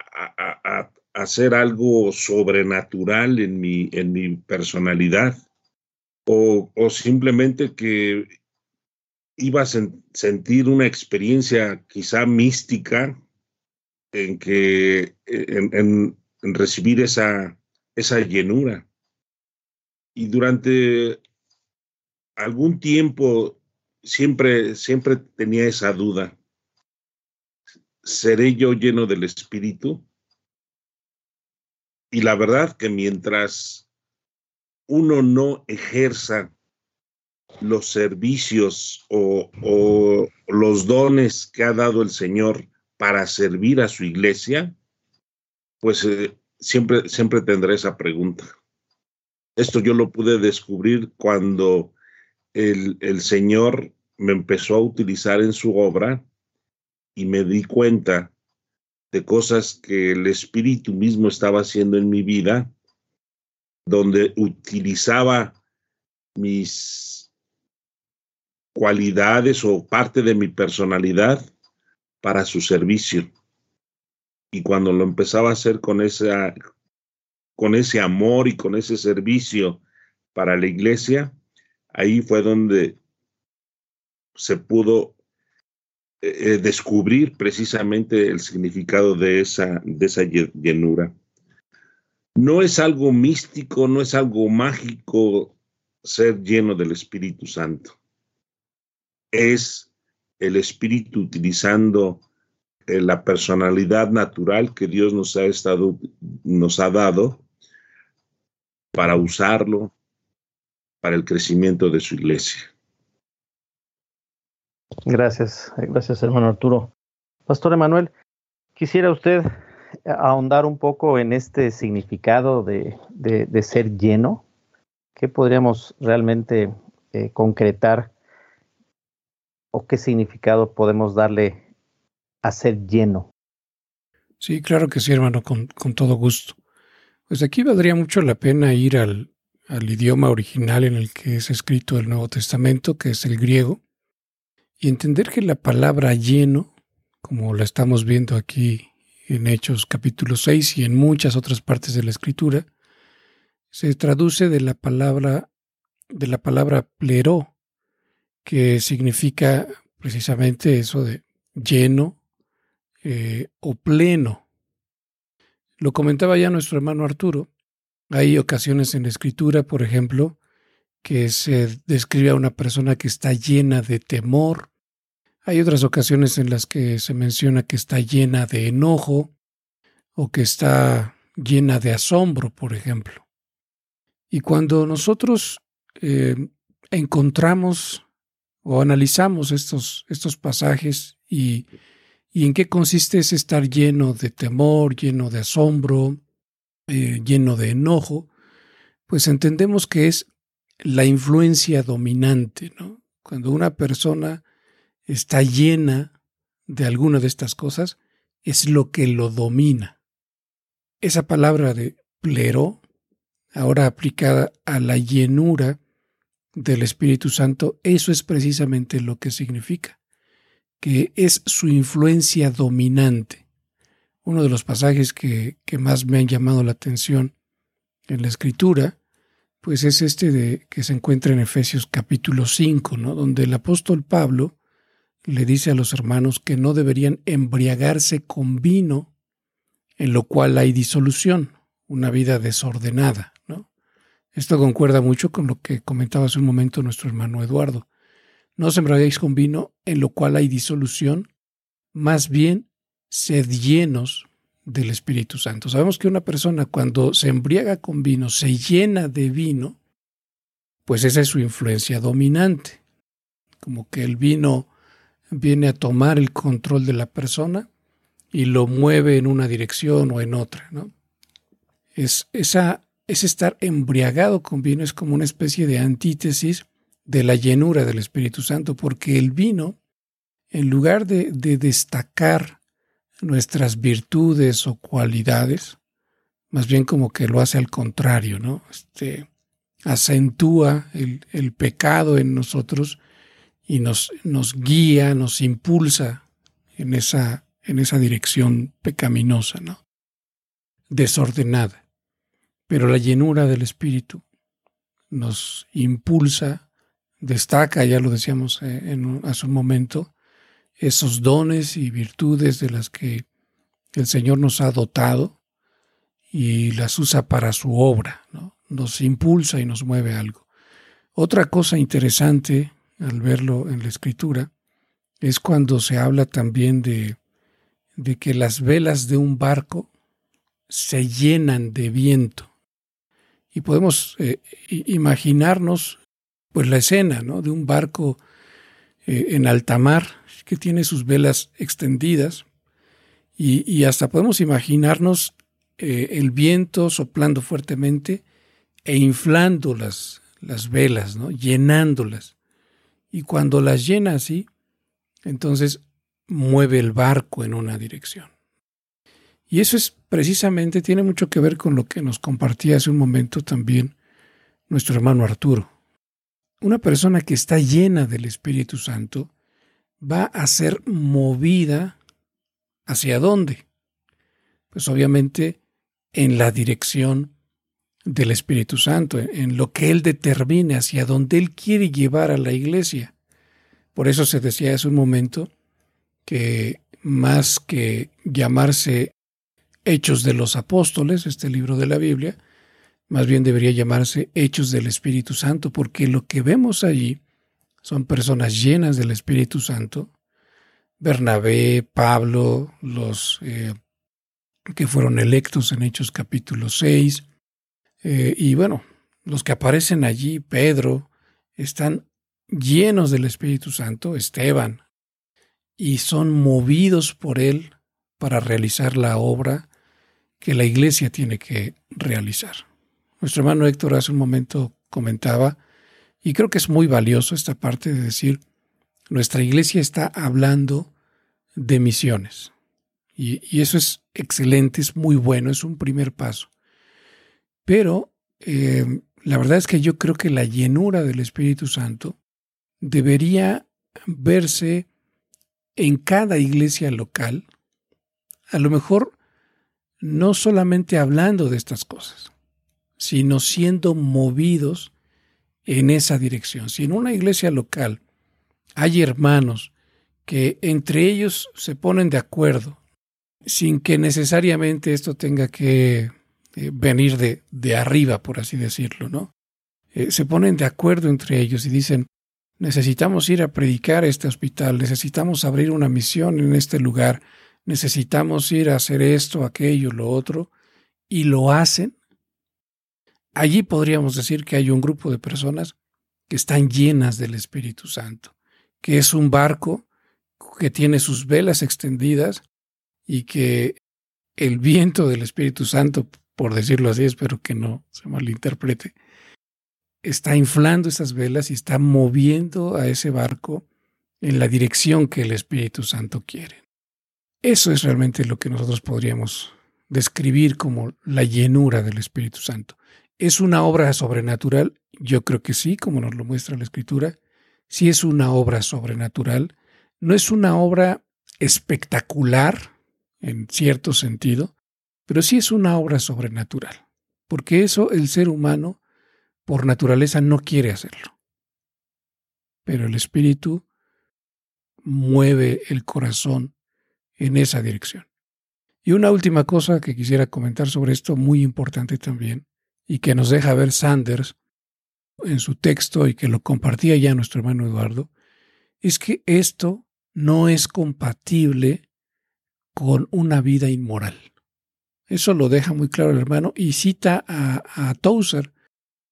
a, hacer algo sobrenatural en mi, en mi personalidad o, o simplemente que iba a sentir una experiencia quizá mística en que en, en, en recibir esa, esa llenura. Y durante algún tiempo siempre, siempre tenía esa duda. ¿Seré yo lleno del Espíritu? Y la verdad que mientras uno no ejerza los servicios o, los dones que ha dado el Señor para servir a su iglesia, pues eh, siempre, siempre tendré esa pregunta. Esto yo lo pude descubrir cuando el, el Señor me empezó a utilizar en su obra y me di cuenta de cosas que el Espíritu mismo estaba haciendo en mi vida, donde utilizaba mis cualidades o parte de mi personalidad para su servicio. Y cuando lo empezaba a hacer con, esa, con ese amor y con ese servicio para la iglesia, ahí fue donde se pudo eh, descubrir precisamente el significado de esa, de esa llenura. No es algo místico, no es algo mágico ser lleno del Espíritu Santo. Es el Espíritu utilizando eh, la personalidad natural que Dios nos ha, estado, nos ha dado para usarlo para el crecimiento de su iglesia. Gracias, gracias hermano Arturo. Pastor Emanuel, quisiera usted ahondar un poco en este significado de, de, de ser lleno. ¿Qué podríamos realmente eh, concretar o qué significado podemos darle a ser lleno? Sí, claro que sí, hermano, con, con todo gusto. Pues aquí valdría mucho la pena ir al, al idioma original en el que es escrito el Nuevo Testamento, que es el griego, y entender que la palabra lleno, como la estamos viendo aquí en Hechos capítulo 6 y en muchas otras partes de la escritura, se traduce de la palabra de la palabra pleró, que significa precisamente eso de lleno eh, o pleno. Lo comentaba ya nuestro hermano Arturo. Hay ocasiones en la escritura, por ejemplo, que se describe a una persona que está llena de temor. Hay otras ocasiones en las que se menciona que está llena de enojo o que está llena de asombro, por ejemplo. Y cuando nosotros eh, encontramos o analizamos estos, estos pasajes y, y, en qué consiste ese estar lleno de temor, lleno de asombro, eh, lleno de enojo, pues entendemos que es la influencia dominante, ¿no? Cuando una persona está llena de alguna de estas cosas, es lo que lo domina. Esa palabra de plero, ahora aplicada a la llenura del Espíritu Santo, eso es precisamente lo que significa, que es su influencia dominante. Uno de los pasajes que, que más me han llamado la atención en la escritura pues es este de que se encuentra en Efesios capítulo 5, ¿no? donde el apóstol Pablo le dice a los hermanos que no deberían embriagarse con vino, en lo cual hay disolución, una vida desordenada. ¿no? Esto concuerda mucho con lo que comentaba hace un momento nuestro hermano Eduardo. No os embriaguéis con vino, en lo cual hay disolución, más bien sed llenos del Espíritu Santo. Sabemos que una persona cuando se embriaga con vino, se llena de vino, pues esa es su influencia dominante. Como que el vino viene a tomar el control de la persona y lo mueve en una dirección o en otra, ¿no? Es, esa, es estar embriagado con vino es como una especie de antítesis de la llenura del Espíritu Santo, porque el vino, en lugar de, de destacar nuestras virtudes o cualidades, más bien como que lo hace al contrario, ¿no? Este, acentúa el, el pecado en nosotros y nos, nos guía, nos impulsa en esa, en esa dirección pecaminosa, ¿no? Desordenada. Pero la llenura del Espíritu nos impulsa, destaca, ya lo decíamos eh, en, hace un momento, esos dones y virtudes de las que el Señor nos ha dotado y las usa para su obra, ¿no? nos impulsa y nos mueve algo. Otra cosa interesante al verlo en la escritura es cuando se habla también de, de que las velas de un barco se llenan de viento. Y podemos eh, imaginarnos pues la escena ¿no? de un barco eh, en alta mar que tiene sus velas extendidas y, hasta podemos imaginarnos eh, el viento soplando fuertemente e inflando las, las velas, ¿no? llenándolas. Y cuando las llena así, entonces mueve el barco en una dirección. Y eso es precisamente, tiene mucho que ver con lo que nos compartía hace un momento también nuestro hermano Arturo. Una persona que está llena del Espíritu Santo va a ser movida hacia dónde? Pues obviamente en la dirección del Espíritu Santo, en lo que Él determine, hacia donde Él quiere llevar a la iglesia. Por eso se decía hace un momento que más que llamarse Hechos de los Apóstoles, este libro de la Biblia, más bien debería llamarse Hechos del Espíritu Santo, porque lo que vemos allí son personas llenas del Espíritu Santo, Bernabé, Pablo, los eh, que fueron electos en Hechos capítulo 6, eh, y bueno, los que aparecen allí, Pedro, están llenos del Espíritu Santo, Esteban, y son movidos por él para realizar la obra que la iglesia tiene que realizar. Nuestro hermano Héctor hace un momento comentaba, y creo que es muy valioso esta parte de decir, nuestra iglesia está hablando de misiones. Y, eso es excelente, es muy bueno, es un primer paso. Pero eh, la verdad es que yo creo que la llenura del Espíritu Santo debería verse en cada iglesia local, a lo mejor no solamente hablando de estas cosas, sino siendo movidos en esa dirección. Si en una iglesia local hay hermanos que entre ellos se ponen de acuerdo, sin que necesariamente esto tenga que eh, venir de, de, arriba, por así decirlo, ¿no? Eh, se ponen de acuerdo entre ellos y dicen, necesitamos ir a predicar este hospital, necesitamos abrir una misión en este lugar, necesitamos ir a hacer esto, aquello, lo otro, y lo hacen. Allí podríamos decir que hay un grupo de personas que están llenas del Espíritu Santo, que es un barco que tiene sus velas extendidas y que el viento del Espíritu Santo por decirlo así, espero que no se malinterprete, está inflando esas velas y está moviendo a ese barco en la dirección que el Espíritu Santo quiere. Eso es realmente lo que nosotros podríamos describir como la llenura del Espíritu Santo. ¿Es una obra sobrenatural? Yo creo que sí, como nos lo muestra la Escritura. Sí es una obra sobrenatural. No es una obra espectacular en cierto sentido, pero sí es una obra sobrenatural, porque eso el ser humano por naturaleza no quiere hacerlo. Pero el Espíritu mueve el corazón en esa dirección. Y una última cosa que quisiera comentar sobre esto, muy importante también, y que nos deja ver Sanders en su texto y que lo compartía ya nuestro hermano Eduardo, es que esto no es compatible con una vida inmoral. Eso lo deja muy claro el hermano y cita a, a Tozer.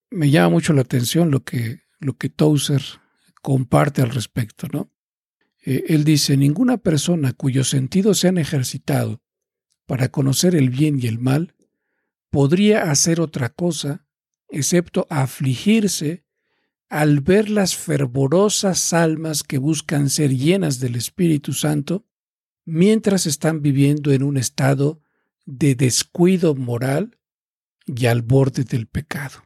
Me llama mucho la atención lo que, lo que Tozer comparte al respecto, ¿no? Eh, él dice, ninguna persona cuyos sentidos se han ejercitado para conocer el bien y el mal podría hacer otra cosa excepto afligirse al ver las fervorosas almas que buscan ser llenas del Espíritu Santo mientras están viviendo en un estado de descuido moral y al borde del pecado.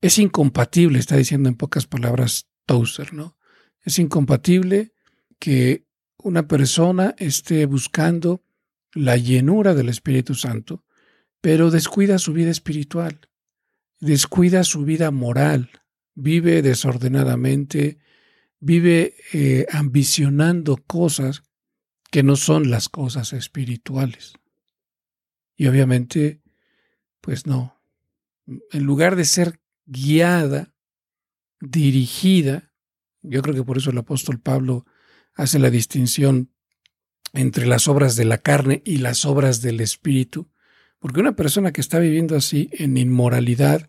Es incompatible, está diciendo en pocas palabras Tozer, ¿no? Es incompatible que una persona esté buscando la llenura del Espíritu Santo, pero descuida su vida espiritual, descuida su vida moral, vive desordenadamente, vive eh, ambicionando cosas que no son las cosas espirituales. Y obviamente, pues no, en lugar de ser guiada, dirigida, yo creo que por eso el apóstol Pablo hace la distinción entre las obras de la carne y las obras del espíritu, porque una persona que está viviendo así en inmoralidad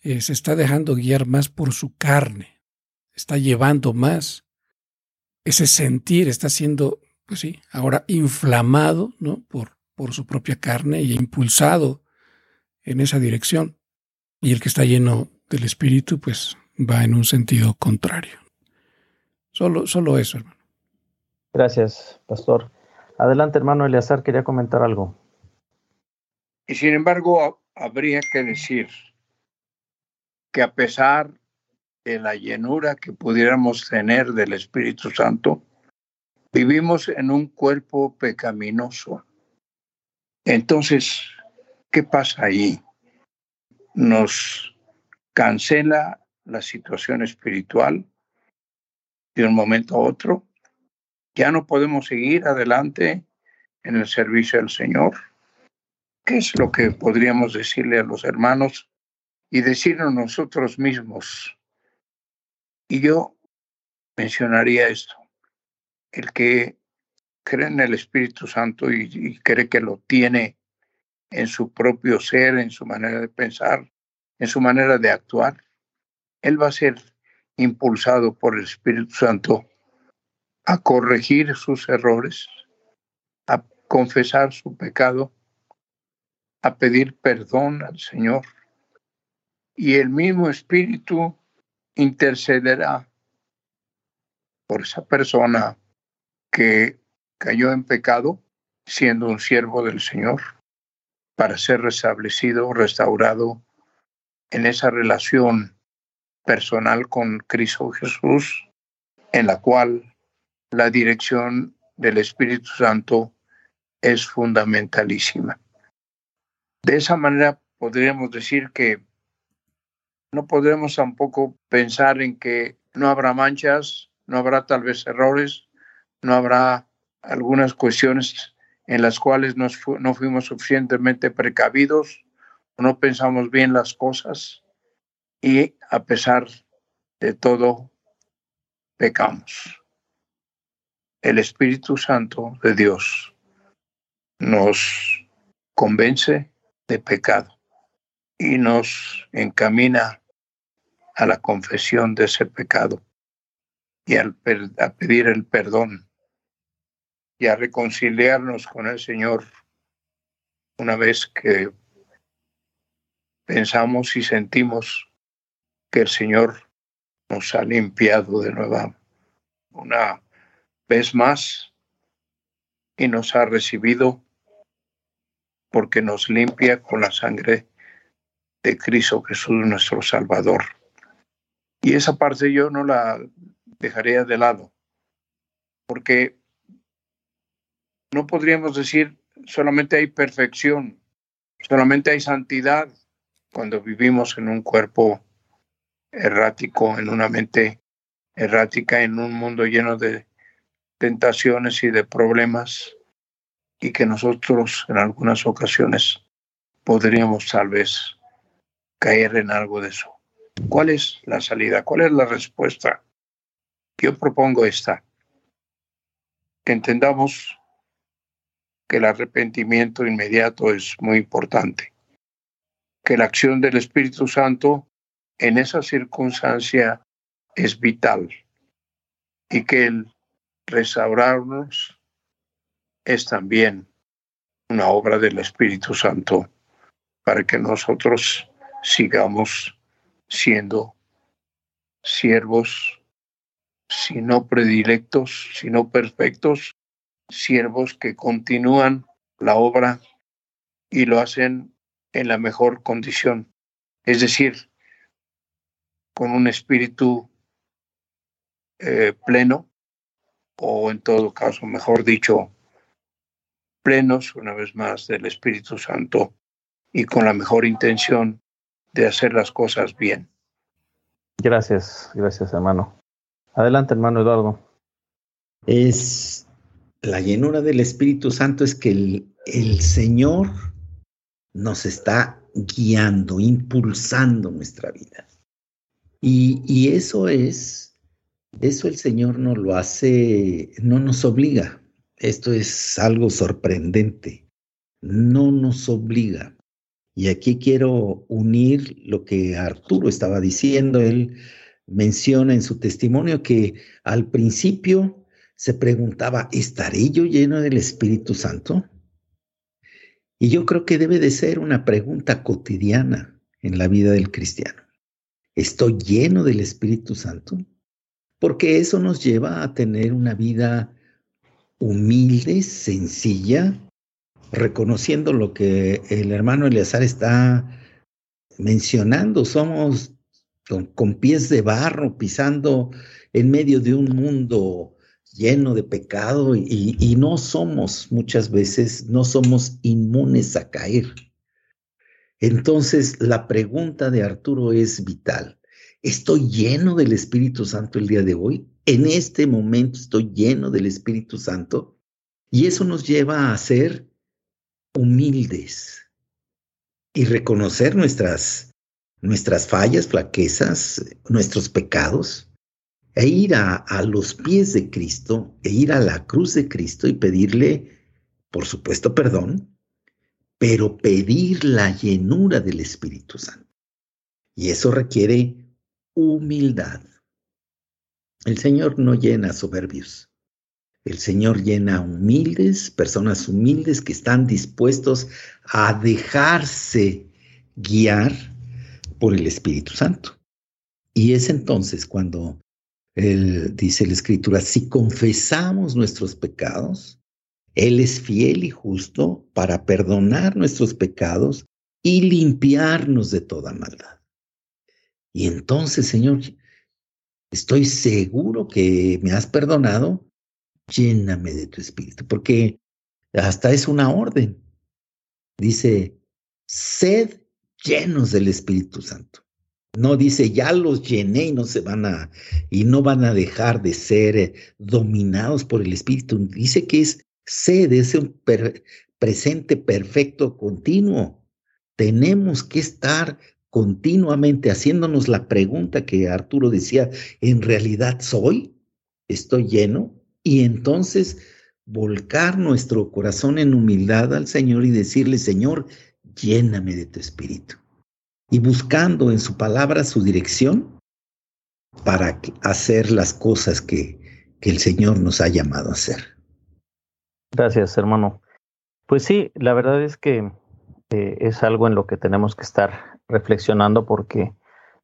eh, se está dejando guiar más por su carne, está llevando más ese sentir, está siendo, pues sí, ahora inflamado ¿no? por, por su propia carne y impulsado en esa dirección. Y el que está lleno del Espíritu, pues va en un sentido contrario. Solo, solo eso, hermano. Gracias, pastor. Adelante, hermano Eleazar, quería comentar algo. Y sin embargo, habría que decir que a pesar de la llenura que pudiéramos tener del Espíritu Santo, vivimos en un cuerpo pecaminoso. Entonces, ¿qué pasa ahí? Nos cancela la situación espiritual de un momento a otro. Ya no podemos seguir adelante en el servicio del Señor. ¿Qué es lo que podríamos decirle a los hermanos y decirnos nosotros mismos? Y yo mencionaría esto. El que cree en el Espíritu Santo y, y cree que lo tiene en su propio ser, en su manera de pensar, en su manera de actuar, él va a ser impulsado por el Espíritu Santo a corregir sus errores, a confesar su pecado a pedir perdón al Señor. Y el mismo Espíritu intercederá por esa persona que cayó en pecado, siendo un siervo del Señor, para ser restablecido, restaurado en esa relación personal con Cristo Jesús, en la cual la dirección del Espíritu Santo es fundamentalísima. De esa manera podríamos decir que no podremos tampoco pensar en que no habrá manchas, no habrá tal vez errores, no habrá algunas cuestiones en las cuales no fuimos suficientemente precavidos no pensamos bien las cosas y a pesar de todo pecamos. El Espíritu Santo de Dios nos convence de pecado y nos encamina a la confesión de ese pecado y a pedir el perdón y a reconciliarnos con el Señor una vez que pensamos y sentimos que el Señor nos ha limpiado de nuevo una vez más y nos ha recibido porque nos limpia con la sangre de Cristo Jesús nuestro Salvador. Y esa parte yo no la dejaría de lado, porque no podríamos decir solamente hay perfección, solamente hay santidad cuando vivimos en un cuerpo errático, en una mente errática, en un mundo lleno de tentaciones y de problemas y que nosotros en algunas ocasiones podríamos tal vez caer en algo de eso. ¿Cuál es la salida? ¿Cuál es la respuesta? Yo propongo esta, que entendamos que el arrepentimiento inmediato es muy importante, que la acción del Espíritu Santo en esa circunstancia es vital y que el restaurarnos es también una obra del Espíritu Santo para que nosotros sigamos siendo siervos, si no predilectos, si no perfectos, siervos que continúan la obra y lo hacen en la mejor condición, es decir, con un espíritu eh, pleno, o en todo caso, mejor dicho, plenos, una vez más, del Espíritu Santo y con la mejor intención de hacer las cosas bien. Gracias, gracias hermano. Adelante hermano Eduardo. Es la llenura del Espíritu Santo es que el, el Señor nos está guiando, impulsando nuestra vida. Y, y, eso es, eso el Señor no lo hace, no nos obliga. Esto es algo sorprendente. No nos obliga. Y aquí quiero unir lo que Arturo estaba diciendo. Él menciona en su testimonio que al principio se preguntaba, ¿estaré yo lleno del Espíritu Santo? Y yo creo que debe de ser una pregunta cotidiana en la vida del cristiano. ¿Estoy lleno del Espíritu Santo? Porque eso nos lleva a tener una vida humilde, sencilla, reconociendo lo que el hermano Eleazar está mencionando. Somos con, pies de barro, pisando en medio de un mundo lleno de pecado y no somos muchas veces, no somos inmunes a caer. Entonces, la pregunta de Arturo es vital. ¿Estoy lleno del Espíritu Santo el día de hoy? En este momento estoy lleno del Espíritu Santo. Y eso nos lleva a ser humildes y reconocer nuestras, nuestras fallas, flaquezas, nuestros pecados e ir a, a, los pies de Cristo, e ir a la cruz de Cristo y pedirle, por supuesto, perdón, pero pedir la llenura del Espíritu Santo. Y eso requiere humildad. El Señor no llena soberbios. El Señor llena humildes, personas humildes que están dispuestos a dejarse guiar por el Espíritu Santo. Y es entonces cuando él, dice la escritura, si confesamos nuestros pecados, Él es fiel y justo para perdonar nuestros pecados y limpiarnos de toda maldad. Y entonces, Señor, estoy seguro que me has perdonado, lléname de tu espíritu, porque hasta es una orden. Dice, sed llenos del Espíritu Santo. No dice, ya los llené y no se van a, y no van a dejar de ser eh, dominados por el Espíritu. Dice que es sed, es un presente perfecto continuo. Tenemos que estar continuamente haciéndonos la pregunta que Arturo decía, ¿en realidad soy? ¿Estoy lleno? Y entonces volcar nuestro corazón en humildad al Señor y decirle, Señor, lléname de tu espíritu y buscando en su palabra su dirección para hacer las cosas que, que el Señor nos ha llamado a hacer. Gracias, hermano. Pues sí, la verdad es que eh, es algo en lo que tenemos que estar reflexionando porque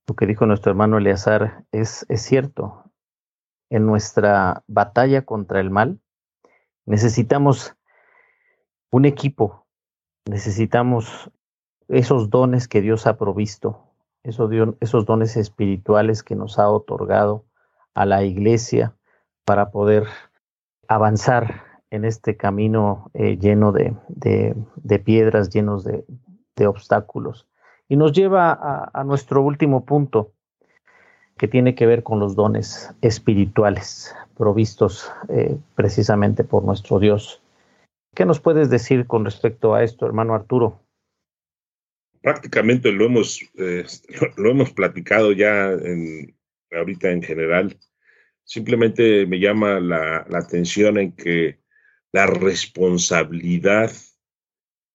lo que dijo nuestro hermano Eleazar es, es cierto. En nuestra batalla contra el mal necesitamos un equipo, necesitamos esos dones que Dios ha provisto, esos, esos dones espirituales que nos ha otorgado a la iglesia para poder avanzar en este camino eh, lleno de, de, piedras, llenos de, de, obstáculos. Y nos lleva a, nuestro último punto, que tiene que ver con los dones espirituales provistos eh, precisamente por nuestro Dios. ¿Qué nos puedes decir con respecto a esto, hermano Arturo? prácticamente lo hemos, eh, lo hemos platicado ya ahorita en general. Simplemente me llama la, la atención en que la responsabilidad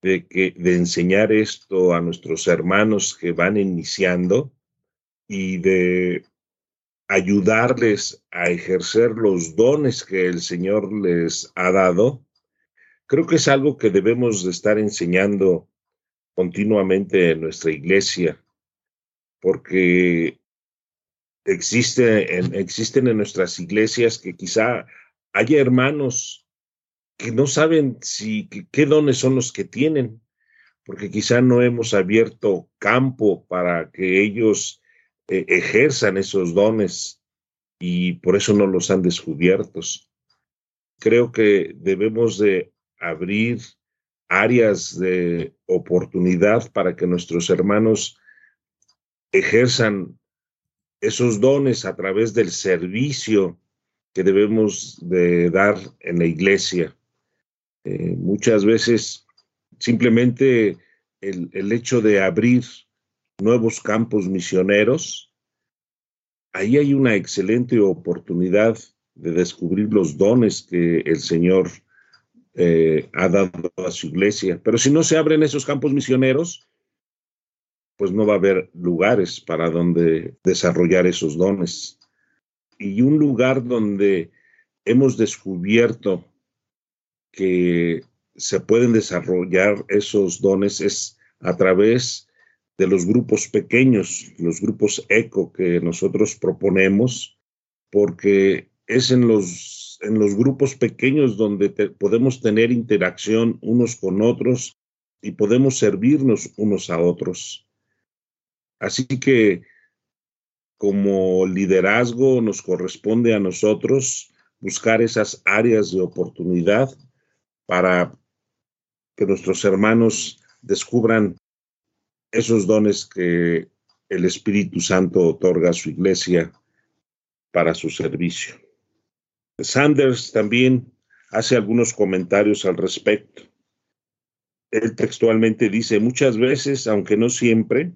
de, que, de enseñar esto a nuestros hermanos que van iniciando y de ayudarles a ejercer los dones que el Señor les ha dado, creo que es algo que debemos de estar enseñando continuamente en nuestra iglesia, porque existe en, existen en nuestras iglesias que quizá haya hermanos que no saben si qué dones son los que tienen, porque quizá no hemos abierto campo para que ellos eh, ejerzan esos dones y por eso no los han descubierto. Creo que debemos de abrir áreas de oportunidad para que nuestros hermanos ejerzan esos dones a través del servicio que debemos de dar en la iglesia. Eh, muchas veces simplemente el, el, hecho de abrir nuevos campos misioneros, ahí hay una excelente oportunidad de descubrir los dones que el Señor eh, ha dado a su iglesia. Pero si no se abren esos campos misioneros, pues no va a haber lugares para donde desarrollar esos dones. Y un lugar donde hemos descubierto que se pueden desarrollar esos dones es a través de los grupos pequeños, los grupos eco que nosotros proponemos, porque es en los, en los grupos pequeños donde podemos tener interacción unos con otros y podemos servirnos unos a otros. Así que como liderazgo nos corresponde a nosotros buscar esas áreas de oportunidad para que nuestros hermanos descubran esos dones que el Espíritu Santo otorga a su iglesia para su servicio. Sanders también hace algunos comentarios al respecto. Él textualmente dice, muchas veces, aunque no siempre,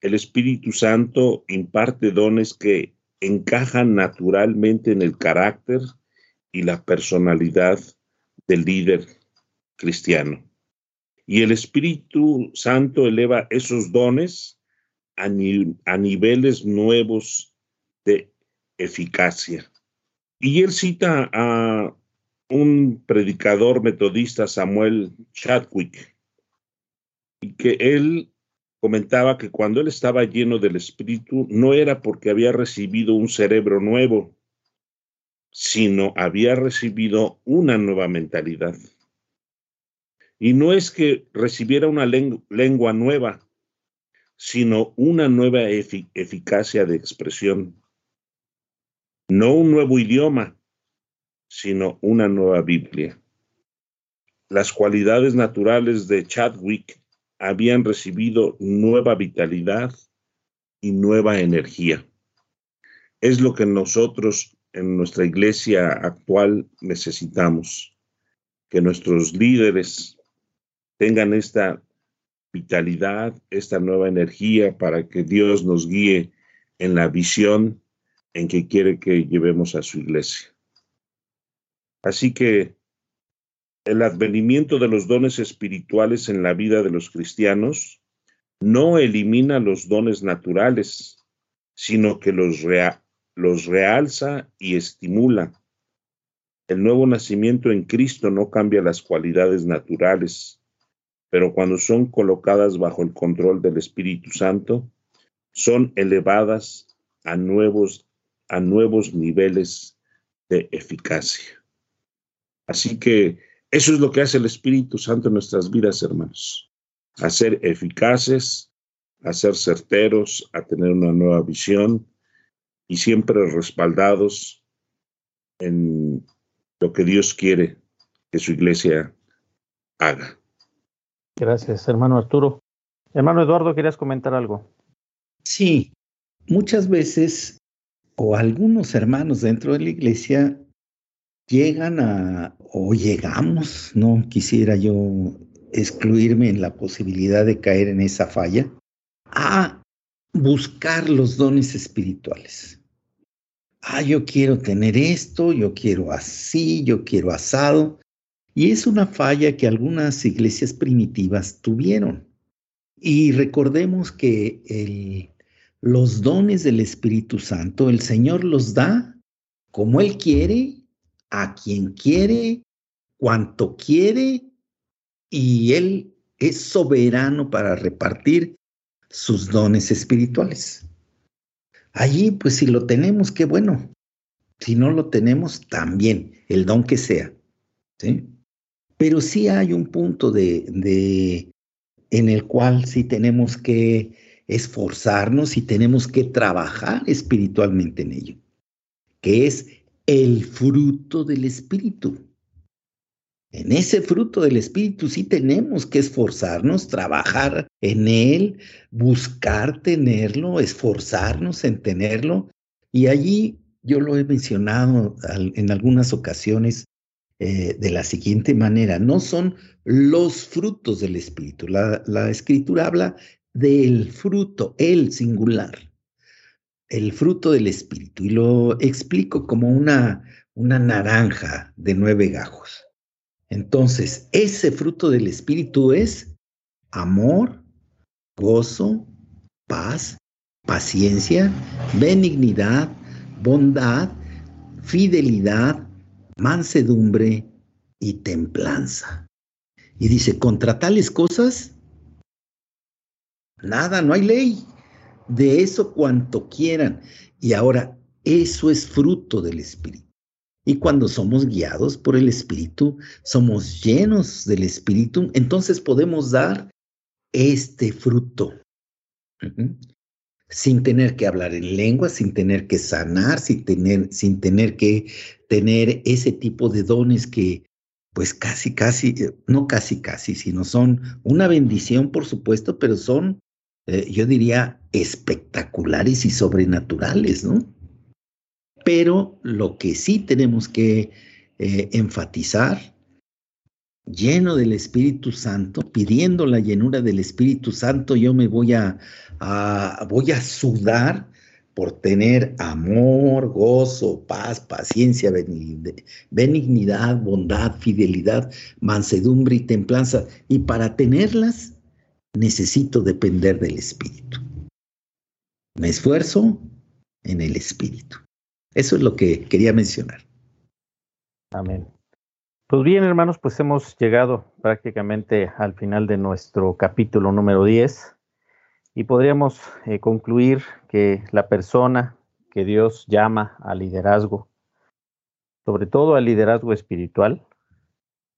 el Espíritu Santo imparte dones que encajan naturalmente en el carácter y la personalidad del líder cristiano. Y el Espíritu Santo eleva esos dones a, a niveles nuevos de eficacia. Y él cita a un predicador metodista, Samuel Chadwick, y que él comentaba que cuando él estaba lleno del Espíritu no era porque había recibido un cerebro nuevo, sino había recibido una nueva mentalidad. Y no es que recibiera una lengua nueva, sino una nueva eficacia de expresión. No un nuevo idioma, sino una nueva Biblia. Las cualidades naturales de Chadwick habían recibido nueva vitalidad y nueva energía. Es lo que nosotros en nuestra iglesia actual necesitamos, que nuestros líderes tengan esta vitalidad, esta nueva energía para que Dios nos guíe en la visión en que quiere que llevemos a su iglesia. Así que el advenimiento de los dones espirituales en la vida de los cristianos no elimina los dones naturales, sino que los, los realza y estimula. El nuevo nacimiento en Cristo no cambia las cualidades naturales, pero cuando son colocadas bajo el control del Espíritu Santo, son elevadas a nuevos, a nuevos niveles de eficacia. Así que eso es lo que hace el Espíritu Santo en nuestras vidas, hermanos. A ser eficaces, a ser certeros, a tener una nueva visión y siempre respaldados en lo que Dios quiere que su iglesia haga. Gracias, hermano Arturo. Hermano Eduardo, ¿querías comentar algo? Sí, muchas veces o algunos hermanos dentro de la iglesia llegan a, o llegamos, no quisiera yo excluirme en la posibilidad de caer en esa falla, a buscar los dones espirituales. Ah, yo quiero tener esto, yo quiero así, yo quiero asado. Y es una falla que algunas iglesias primitivas tuvieron. Y recordemos que el, los dones del Espíritu Santo, el Señor los da como Él quiere a quien quiere, cuanto quiere, y Él es soberano para repartir sus dones espirituales. Allí, pues si lo tenemos, qué bueno. Si no lo tenemos, también, el don que sea. ¿sí? Pero sí hay un punto de, de, en el cual sí tenemos que esforzarnos y tenemos que trabajar espiritualmente en ello, que es el fruto del Espíritu. En ese fruto del Espíritu sí tenemos que esforzarnos, trabajar en él, buscar tenerlo, esforzarnos en tenerlo. Y allí yo lo he mencionado en algunas ocasiones eh, de la siguiente manera, no son los frutos del Espíritu. La, la escritura habla del fruto, el singular, el fruto del Espíritu. Y lo explico como una, una naranja de nueve gajos. Entonces, ese fruto del Espíritu es amor, gozo, paz, paciencia, benignidad, bondad, fidelidad, mansedumbre y templanza. Y dice, contra tales cosas, nada, no hay ley. De eso cuanto quieran. Y ahora, eso es fruto del Espíritu. Y cuando somos guiados por el Espíritu, somos llenos del Espíritu, entonces podemos dar este fruto. Sin tener que hablar en lengua, sin tener que sanar, sin tener, sin tener que tener ese tipo de dones que, pues casi, casi, eh, no casi, casi, sino son una bendición, por supuesto, pero son, eh, yo diría, espectaculares y sobrenaturales, ¿no? Pero lo que sí tenemos que eh, enfatizar, lleno del Espíritu Santo, pidiendo la llenura del Espíritu Santo, yo me voy a, voy a sudar por tener amor, gozo, paz, paciencia, benignidad, bondad, fidelidad, mansedumbre y templanza. Y para tenerlas necesito depender del Espíritu. Me esfuerzo en el Espíritu. Eso es lo que quería mencionar. Amén. Pues bien, hermanos, pues hemos llegado prácticamente al final de nuestro capítulo número 10 y podríamos eh, concluir que la persona que Dios llama al liderazgo, sobre todo al liderazgo espiritual,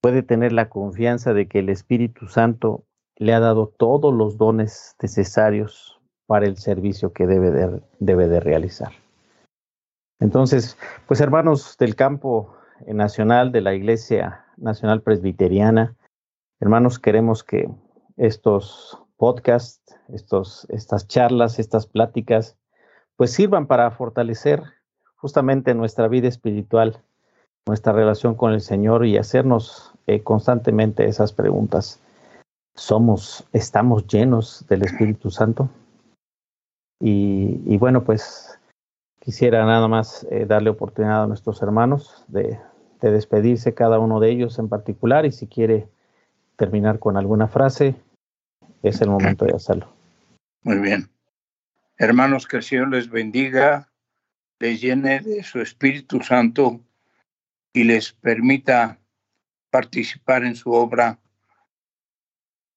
puede tener la confianza de que el Espíritu Santo le ha dado todos los dones necesarios para el servicio que debe de, debe de realizar. Entonces, pues hermanos del campo nacional de la Iglesia Nacional Presbiteriana, hermanos, queremos que estos podcasts, estos, estas charlas, estas pláticas, pues sirvan para fortalecer justamente nuestra vida espiritual, nuestra relación con el Señor y hacernos eh, constantemente esas preguntas. ¿Somos, estamos llenos del Espíritu Santo? Y, y bueno, pues Quisiera nada más eh, darle oportunidad a nuestros hermanos de, despedirse cada uno de ellos en particular y si quiere terminar con alguna frase, es el momento de hacerlo. Muy bien. Hermanos, que el Señor les bendiga, les llene de su Espíritu Santo y les permita participar en su obra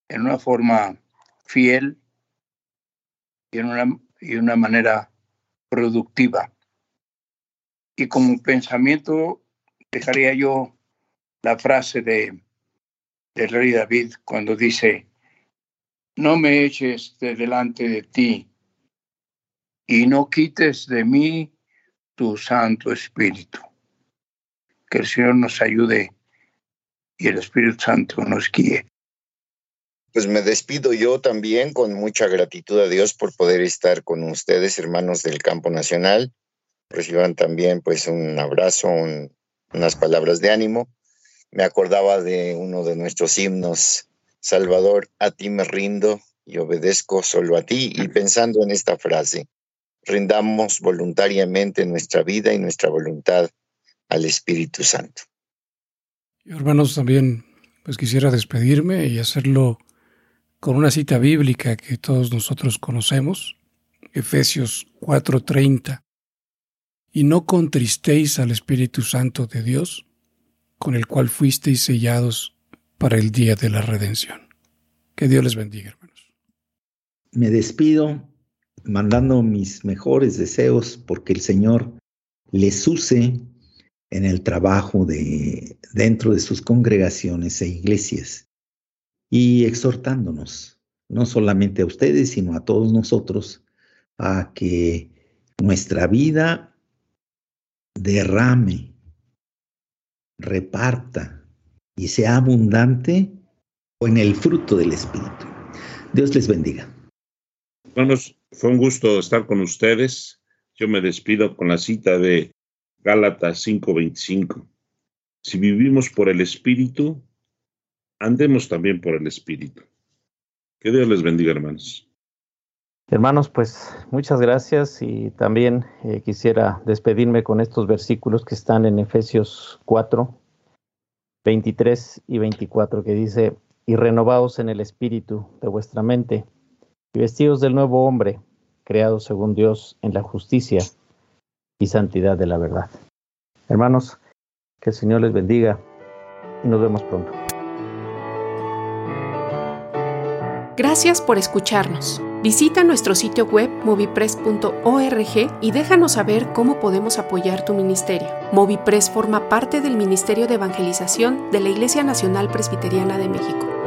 en una forma fiel y en una, y una manera productiva. Y como pensamiento dejaría yo la frase de del rey David cuando dice, no me eches de delante de ti y no quites de mí tu Santo Espíritu. Que el Señor nos ayude y el Espíritu Santo nos guíe. Pues me despido yo también con mucha gratitud a Dios por poder estar con ustedes, hermanos del campo nacional. Reciban también pues un abrazo, unas palabras de ánimo. Me acordaba de uno de nuestros himnos, Salvador, a ti me rindo y obedezco solo a ti. Y pensando en esta frase, rindamos voluntariamente nuestra vida y nuestra voluntad al Espíritu Santo. Hermanos, también pues quisiera despedirme y hacerlo con una cita bíblica que todos nosotros conocemos, Efesios 4:30, y no contristéis al Espíritu Santo de Dios, con el cual fuisteis sellados para el día de la redención. Que Dios les bendiga, hermanos. Me despido mandando mis mejores deseos porque el Señor les use en el trabajo de, dentro de sus congregaciones e iglesias y exhortándonos, no solamente a ustedes, sino a todos nosotros, a que nuestra vida derrame, reparta y sea abundante en el fruto del Espíritu. Dios les bendiga. Hermanos, fue un gusto estar con ustedes. Yo me despido con la cita de Gálatas 5:25. Si vivimos por el Espíritu, andemos también por el Espíritu. Que Dios les bendiga, hermanos. Hermanos, pues muchas gracias y también eh, quisiera despedirme con estos versículos que están en Efesios 4, 23 y 24, que dice, y renovaos en el espíritu de vuestra mente, y vestidos del nuevo hombre, creado según Dios en la justicia y santidad de la verdad. Hermanos, que el Señor les bendiga y nos vemos pronto. Gracias por escucharnos. Visita nuestro sitio web movipress.org y déjanos saber cómo podemos apoyar tu ministerio. Movipress forma parte del Ministerio de Evangelización de la Iglesia Nacional Presbiteriana de México.